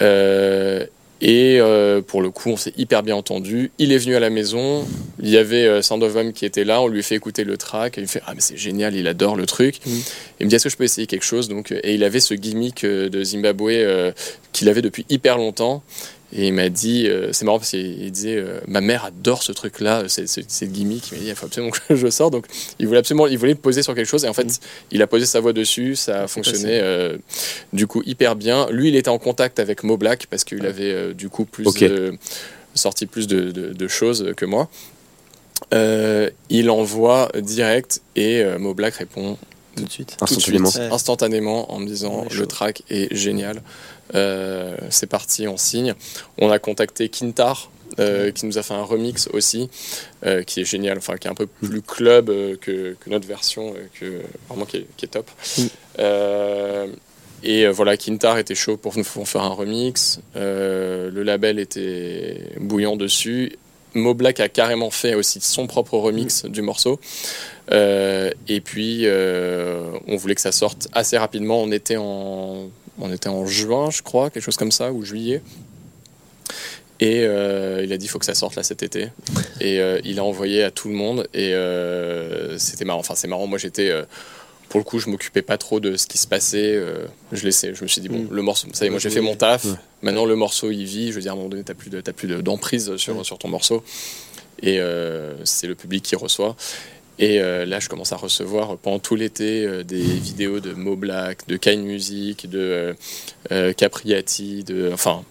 Euh, Et euh, pour le coup, on s'est hyper bien entendu. Il est venu à la maison. Il y avait Sound of Home qui était là. On lui fait écouter le track. Et il me fait Ah, mais c'est génial, il adore le truc. Mm. Il me dit Est-ce que je peux essayer quelque chose? Donc, Et il avait ce gimmick de Zimbabwe qu'il avait depuis hyper longtemps. Et il m'a dit, euh, c'est marrant parce qu'il il disait, euh, ma mère adore ce truc-là, c'est le gimmick. Il m'a dit, il faut absolument que je sorte. Donc, il voulait absolument, il voulait poser sur quelque chose. Et en fait, Mm. il a posé sa voix dessus, ça a fonctionné euh, du coup hyper bien. Lui, il était en contact avec Mo Black parce qu'il avait euh, du coup plus Ok. de- sorti plus de, de- de choses que moi. Euh, il envoie direct et euh, Mo Black répond tout de suite. tout de suite, Instantanément. Ouais. instantanément, en me disant le track est génial. Euh, c'est parti, on signe. On a contacté Kintar. euh, qui nous a fait un remix aussi, euh, qui est génial, enfin qui est un peu plus club que, que notre version, que, vraiment qui est, qui est top. Mm. Et voilà, Kintar était chaud pour nous faire un remix. Le label était bouillant dessus. Mo Black a carrément fait aussi son propre remix du morceau. Euh, et puis, euh, on voulait que ça sorte assez rapidement. On était en, on était en juin, je crois, quelque chose comme ça, ou juillet. Et euh, il a dit il faut que ça sorte là cet été. Et euh, il a envoyé à tout le monde. Et euh, c'était marrant. Enfin, c'est marrant. Moi, j'étais. pour le coup, je m'occupais pas trop de ce qui se passait. je laissais. Je me suis dit bon, Mm. le morceau. Ça y est, moi j'ai fait mon taf. Maintenant, le morceau il vit. Je veux dire, à un moment donné, t'as plus de, plus de- d'emprise sur sur ton morceau. Et c'est le public qui reçoit. Et euh, là, je commence à recevoir pendant tout l'été euh, des vidéos de Mo Black, de Kind Music, de euh, euh, Capriati, de, enfin,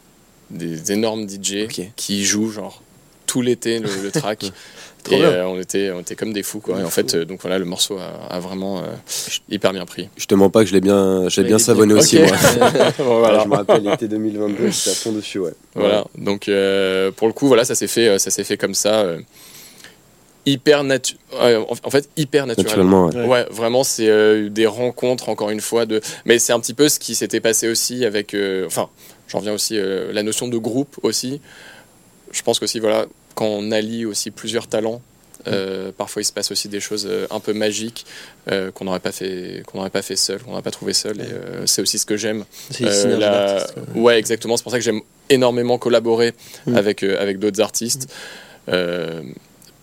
des énormes DJ qui jouent genre tout l'été le, le track. Et euh, on, était, on était comme des fous. Quoi. Et en fait, euh, donc voilà, le morceau a, a vraiment euh, hyper bien pris. Je te mens pas que je l'ai bien, je bien savonné bien. aussi, moi. voilà. Je me rappelle l'été 2022, j'étais à fond dessus, ouais. Voilà, donc euh, pour le coup, voilà, ça s'est fait, euh, ça s'est fait comme ça, euh, hyper natu ouais, en, fait, hyper naturellement. Naturellement, Ouais, ouais. vraiment, c'est euh, des rencontres, encore une fois, de. Mais c'est un petit peu ce qui s'était passé aussi avec. euh, Enfin, j'en viens aussi euh, la notion de groupe aussi. Je pense qu'aussi, voilà, quand on allie aussi plusieurs talents. euh, parfois, il se passe aussi des choses euh, un peu magiques euh, qu'on n'aurait pas fait, qu'on n'aurait pas fait seul, qu'on n'aurait pas trouvé seul. Et euh, c'est aussi ce que j'aime C'est une euh, synergie la-. Ouais, exactement. C'est pour ça que j'aime énormément collaborer Mm. avec, euh, avec d'autres artistes. Euh,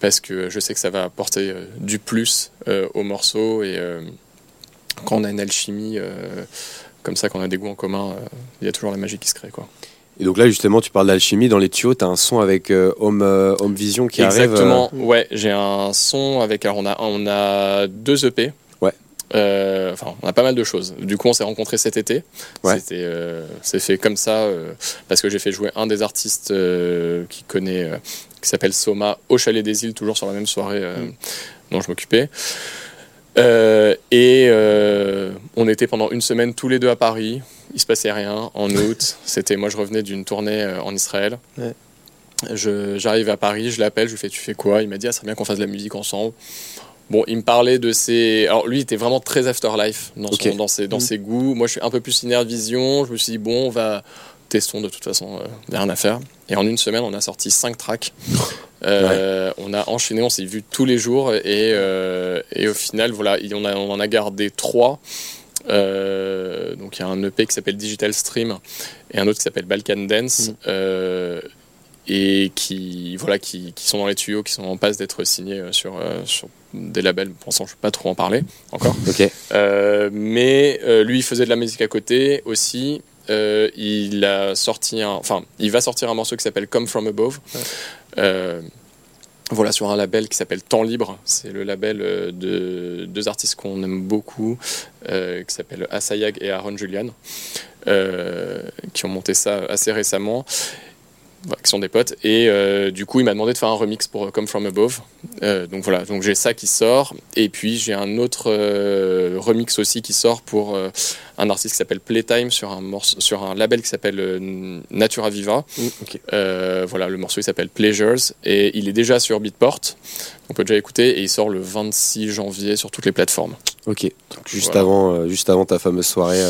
parce que je sais que ça va apporter euh, du plus euh, au morceau. Et euh, quand on a une alchimie comme ça, quand on a des goûts en commun, il y a toujours la magie qui se crée. Quoi. Et donc là, justement, tu parles d'alchimie. Dans les tuyaux, tu as un son avec euh, Home, euh, Home Vision qui arrive. Exactement. euh, Ouais, j'ai un son avec. Alors, on a, on a deux EP. Ouais. Enfin, on a pas mal de choses. Du coup, on s'est rencontrés cet été. Ouais. C'était, c'est fait comme ça parce que j'ai fait jouer un des artistes qui connaît, qui s'appelle Soma, au Chalet des Îles, toujours sur la même soirée euh, Mm. dont je m'occupais. Euh, et euh, on était pendant une semaine tous les deux à Paris. Il se passait rien. En août, c'était moi, je revenais d'une tournée en Israël. Ouais. J'arrive à Paris, je l'appelle, je lui fais Tu fais quoi? Il m'a dit Ah, ça serait bien qu'on fasse de la musique ensemble. Bon, il me parlait de ses. Alors, lui, il était vraiment très afterlife dans, son- dans, ses, dans Mm. ses goûts. Moi, je suis un peu plus Inner Vision. Je me suis dit Bon, on va. Testons de toute façon, a rien à faire. Et en une semaine, on a sorti cinq tracks. Euh, On a enchaîné, on s'est vu tous les jours. Et, euh, et au final, voilà, il- on, a, on en a gardé trois. Euh, donc, il y a un EP qui s'appelle Digital Stream et un autre qui s'appelle Balkan Dance. Mm. euh, et qui, voilà, qui, qui sont dans les tuyaux, qui sont en passe d'être signés sur, sur des labels. Pour l'instant, je ne vais pas trop en parler encore. Ok. Euh, mais lui, il faisait de la musique à côté aussi. Euh, il a sorti un, enfin, il va sortir un morceau qui s'appelle Come From Above. Ouais. Euh, voilà, sur un label qui s'appelle Temps Libre. C'est le label euh, de deux artistes qu'on aime beaucoup, euh, qui s'appellent Asayag et Aaron Julian, qui ont monté ça assez récemment. Voilà, qui sont des potes. Et euh, du coup il m'a demandé de faire un remix pour euh, Come From Above. Euh, donc voilà. Donc j'ai ça qui sort. Et puis j'ai un autre euh, remix aussi qui sort pour euh, un artiste qui s'appelle Playtime sur un morceau, sur un label qui s'appelle euh, Natura Viva. Mm, ok. Euh, voilà. Le morceau il s'appelle Pleasures. Et il est déjà sur Beatport. On peut déjà écouter. Et il sort le 26 janvier sur toutes les plateformes. Ok. Donc, juste, Voilà. avant, euh, juste avant ta fameuse soirée.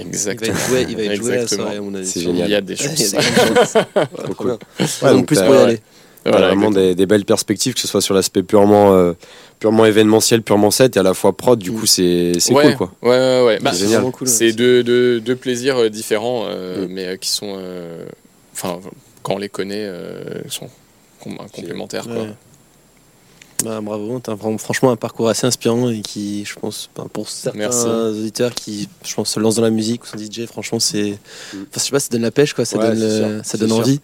Euh, Il va exactement être joué, il va être joué à la Exactement. soirée, mon avis. C'est génial. y a des Il y a choses des cool. bien. Ouais, Ouais, donc plus t'as- pour y aller. Voilà, vraiment exactement. des, des belles perspectives, que ce soit sur l'aspect purement, euh, purement événementiel, purement set, et à la fois prod. Du coup, c'est c'est ouais, cool, quoi. ouais ouais ouais Bah, C'est génial. vraiment cool. C'est deux, deux, deux plaisirs euh, différents, euh, Mm. mais euh, qui sont euh, enfin, quand on les connaît, euh, sont com- complémentaires. Quoi. Bah, bravo, t'as vraiment- franchement un parcours assez inspirant et qui, je pense, ben, pour certains Merci. auditeurs qui, je pense, se lancent dans la musique ou sont DJ, franchement, c'est. Mm. Enfin, je sais pas, ça donne la pêche, quoi, ça Ouais, donne, le- ça donne envie.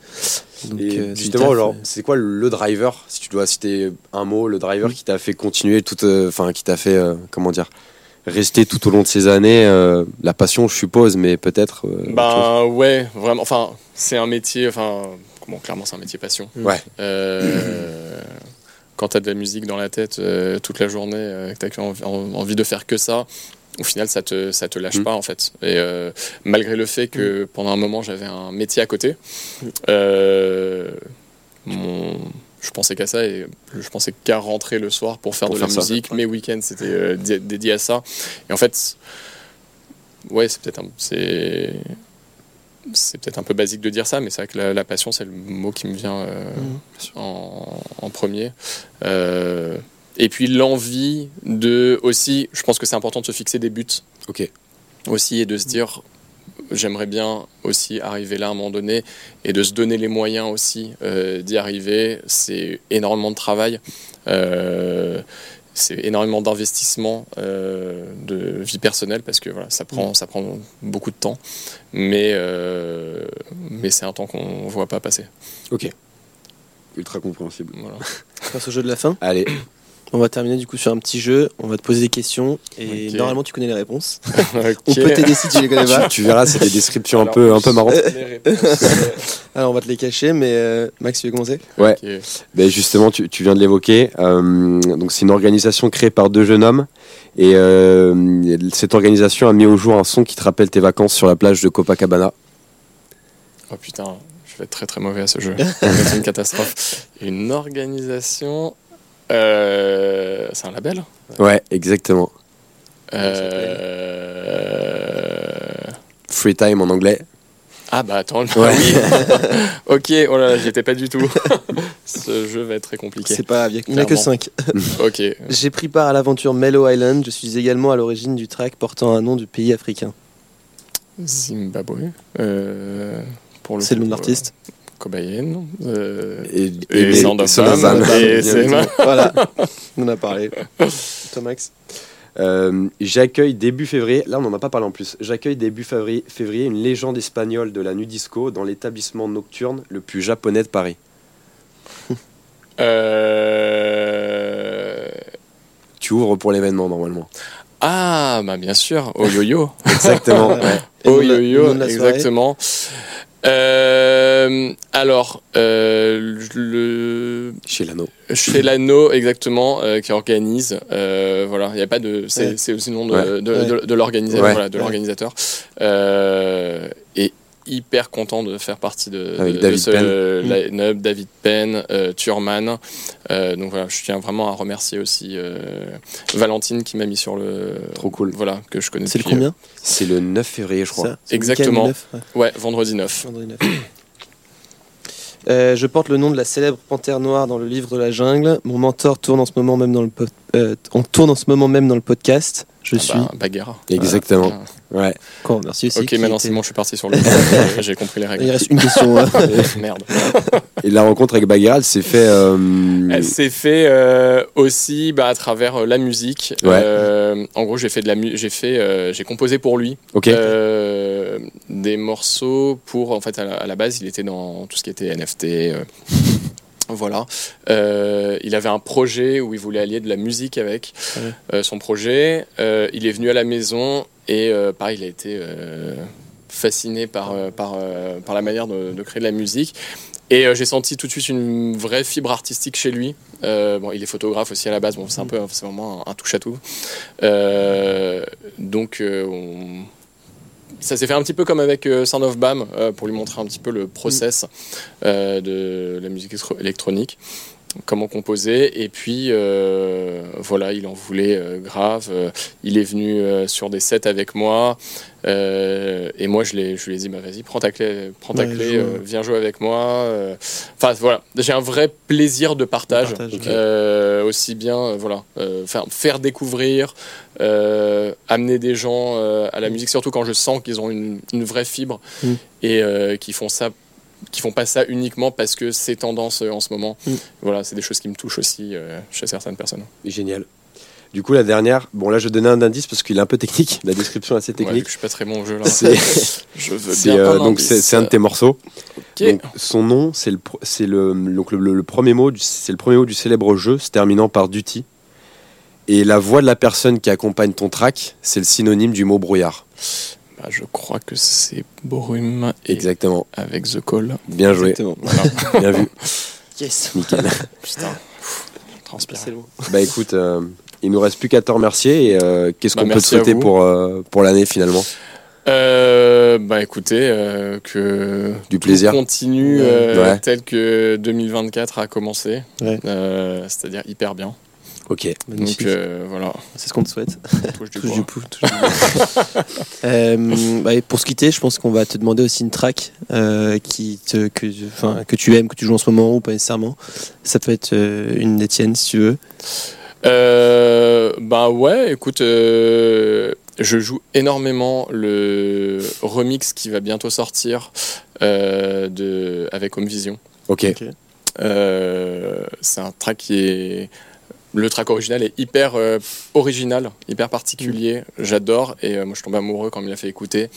Donc, Et euh, c'est justement, c'est quoi le driver Si tu dois citer un mot, le driver qui t'a fait continuer tout, euh, enfin, qui t'a fait, euh, comment dire, rester tout au long de ces années. euh, la passion, je suppose, mais peut-être. euh. Ben ouais, vraiment. Enfin, c'est un métier. Enfin, bon, clairement, c'est un métier passion. Ouais. Euh, quand t'as de la musique dans la tête euh, toute la journée, euh, que t'as envie, envie de faire que ça, au final, ça te ça te lâche Mm. pas en fait. Et euh, malgré le fait que pendant un moment j'avais un métier à côté, euh, mon je pensais qu'à ça et je pensais qu'à rentrer le soir pour faire Pour de faire la ça. musique. Mes week-ends c'était euh, dé- dédié à ça. Et en fait, ouais, c'est peut-être un, c'est c'est peut-être un peu basique de dire ça, mais c'est vrai que la, la passion c'est le mot qui me vient euh, en, en premier. Euh, et puis l'envie de aussi, je pense que c'est important de se fixer des buts Ok. aussi et de se dire j'aimerais bien aussi arriver là à un moment donné et de se donner les moyens aussi euh, d'y arriver. C'est énormément de travail. C'est énormément d'investissement euh, de vie personnelle parce que voilà, ça prend, ça prend beaucoup de temps, mais, euh, mais c'est un temps qu'on ne voit pas passer. Ok. Ultra compréhensible. Voilà. On passe au jeu de la fin? Allez, On va terminer du coup sur un petit jeu. On va te poser des questions et normalement tu connais les réponses. On peut t'aider si tu les connais pas. tu, tu verras, c'est des descriptions un peu, un peu marrantes. réponses, Alors on va te les cacher, mais euh, Max, tu veux commencer? Ouais. Ben justement, tu, tu viens de l'évoquer. Euh, donc, c'est une organisation créée par deux jeunes hommes. Et euh, cette organisation a mis au jour un son qui te rappelle tes vacances sur la plage de Copacabana. Oh putain, je vais être très très mauvais à ce jeu. Être une catastrophe. Une organisation. Euh, c'est un label Ouais, exactement. Euh, Free Time en anglais. Ah bah attends, Ouais. ah oui. ok, oh là là, j'y étais pas du tout. Ce jeu va être très compliqué. C'est pas grave, il n'y en a que Clairement. 5. Ok. J'ai pris part à l'aventure Mellow Island. Je suis également à l'origine du track portant un nom du pays africain. Zimbabwe. Euh, pour C'est le nom de l'artiste. Kobayen. euh, Et, Et. Et vu. ma- voilà, on en a parlé. Toi, Max Euh, J'accueille début février, là on n'en a pas parlé en plus, j'accueille début février, février une légende espagnole de la nuit disco dans l'établissement nocturne le plus japonais de Paris. euh, Tu ouvres pour l'événement normalement. Ah, bah bien sûr, au yo-yo. Exactement. Ouais. Et Oh le nom de la- yo le nom yo, de la soirée exactement. Euh, alors, euh, le, Chez Lano. chez l'anneau exactement euh, qui organise. euh, voilà, il n'y a pas de. C'est Ouais. aussi le nom de, Ouais. de, de- de l'organisateur. Ouais. Voilà, de l'organisateur. Euh, et hyper content de faire partie de, Avec de David ce Penn. line-up, David Penn, euh, Turman. Euh, donc voilà, je tiens vraiment à remercier aussi euh, Valentine qui m'a mis sur le. Trop cool. Voilà, que je connais C'est le combien C'est le 9 février, je crois. Ça, c'est le Exactement. week-end du 9, ouais, Ouais, vendredi 9. vendredi 9. Euh, je porte le nom de la célèbre panthère noire dans le livre de la jungle. Mon mentor tourne en ce moment même dans le euh, on tourne en ce moment même dans le podcast. Je Ah suis. bah, Bagheera. Exactement. Ah. Ouais. Quoi, merci aussi. Ok, maintenant était- c'est bon, je suis parti sur le. J'ai compris les Il règles. reste une question. hein. Merde. Et la rencontre avec Bagheera, elle s'est fait. euh, Elle s'est fait euh, aussi bah, à travers euh, la musique. Ouais. Euh, en gros, j'ai fait de la j'ai fait, euh, j'ai composé pour lui Ok. euh, des morceaux pour en fait à la, à la base, il était dans tout ce qui était NFT. Voilà. Euh, il avait un projet où il voulait allier de la musique avec Ouais. euh, son projet. Euh, il est venu à la maison et pareil, il a été fasciné par, par, par la manière de, de créer de la musique. Et j'ai senti tout de suite une vraie fibre artistique chez lui. Bon, il est photographe aussi à la base. Bon, c'est un peu, c'est vraiment un, un touche à tout. Donc, on- ça s'est fait un petit peu comme avec euh, Sound of Bam euh, pour lui montrer un petit peu le process euh, de la musique électro- électronique, comment composer. Et puis euh, voilà, il en voulait euh, grave. Euh, il est venu euh, sur des sets avec moi. Et moi, je, l'ai- je lui ai dit, bah, vas-y, prends ta clé, prends ta Ouais, clé joue. viens jouer avec moi. Enfin, voilà, j'ai un vrai plaisir de partage. Aussi bien, voilà, faire, découvrir, amener des gens à la musique, surtout quand je sens qu'ils ont une, une vraie fibre Mm. et qu'ils font ça qui font pas ça uniquement parce que c'est tendance euh, en ce moment. Mm. Voilà, c'est des choses qui me touchent aussi euh, chez certaines personnes. Génial. Du coup, la dernière, bon là je donnais un indice parce qu'il est un peu technique, la description est assez Ouais, technique. que je suis pas très bon au jeu là. C'est- je veux euh, un donc c'est un de tes morceaux. Donc, son nom, c'est le, pro- c'est le, donc le, le- le premier mot, c'est le premier mot du célèbre jeu, se terminant par duty. Et la voix de la personne qui accompagne ton track, c'est le synonyme du mot brouillard. Bah, je crois que c'est Exactement. avec The Call. Bien joué. Exactement. Voilà. Bien vu. Yes. Nickel. Putain. Long. bah écoute, euh, il nous reste plus qu'à te remercier. Et euh, qu'est-ce Bah, qu'on peut te souhaiter pour, euh, pour l'année finalement? Euh, bah écoutez, euh, que Du tout plaisir. continue Ouais. euh, tel que 2024 a commencé, Ouais. Euh, c'est-à-dire hyper bien. Ok. Donc euh, voilà, C'est ce qu'on te souhaite. touche du Touche du du. Euh, bah, pour se quitter, je pense qu'on va te demander aussi une track euh, qui te, que, enfin, que tu aimes, que tu joues en ce moment ou pas nécessairement. Ça peut être euh, une des tiennes si tu veux. Euh, bah ouais, écoute, euh, je joue énormément le remix qui va bientôt sortir euh, de, avec Home Vision. Ok. Euh, c'est un track qui est. Le track original est hyper euh, original, hyper particulier. J'adore et euh, moi je tombe amoureux quand il m'a fait écouter.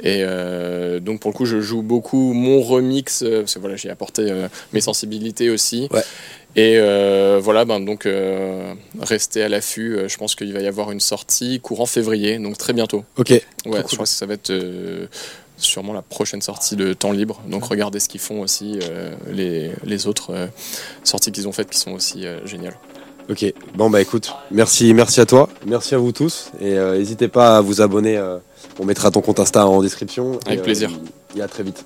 Et euh, donc pour le coup, je joue beaucoup mon remix parce que voilà, j'ai apporté mes sensibilités aussi. Ouais. Et voilà, ben donc restez à l'affût. Je pense qu'il va y avoir une sortie courant février, donc très bientôt. Ok. Ouais, cool. je pense que ça va être sûrement la prochaine sortie de Temps Libre. Donc regardez ce qu'ils font aussi, euh, les, les autres euh, sorties qu'ils ont faites qui sont aussi euh, géniales. Ok. Bon bah écoute, merci, merci à toi, merci à vous tous et euh, n'hésitez pas à vous abonner. euh, on mettra ton compte Insta en description. Avec Et, euh, plaisir. et à très vite.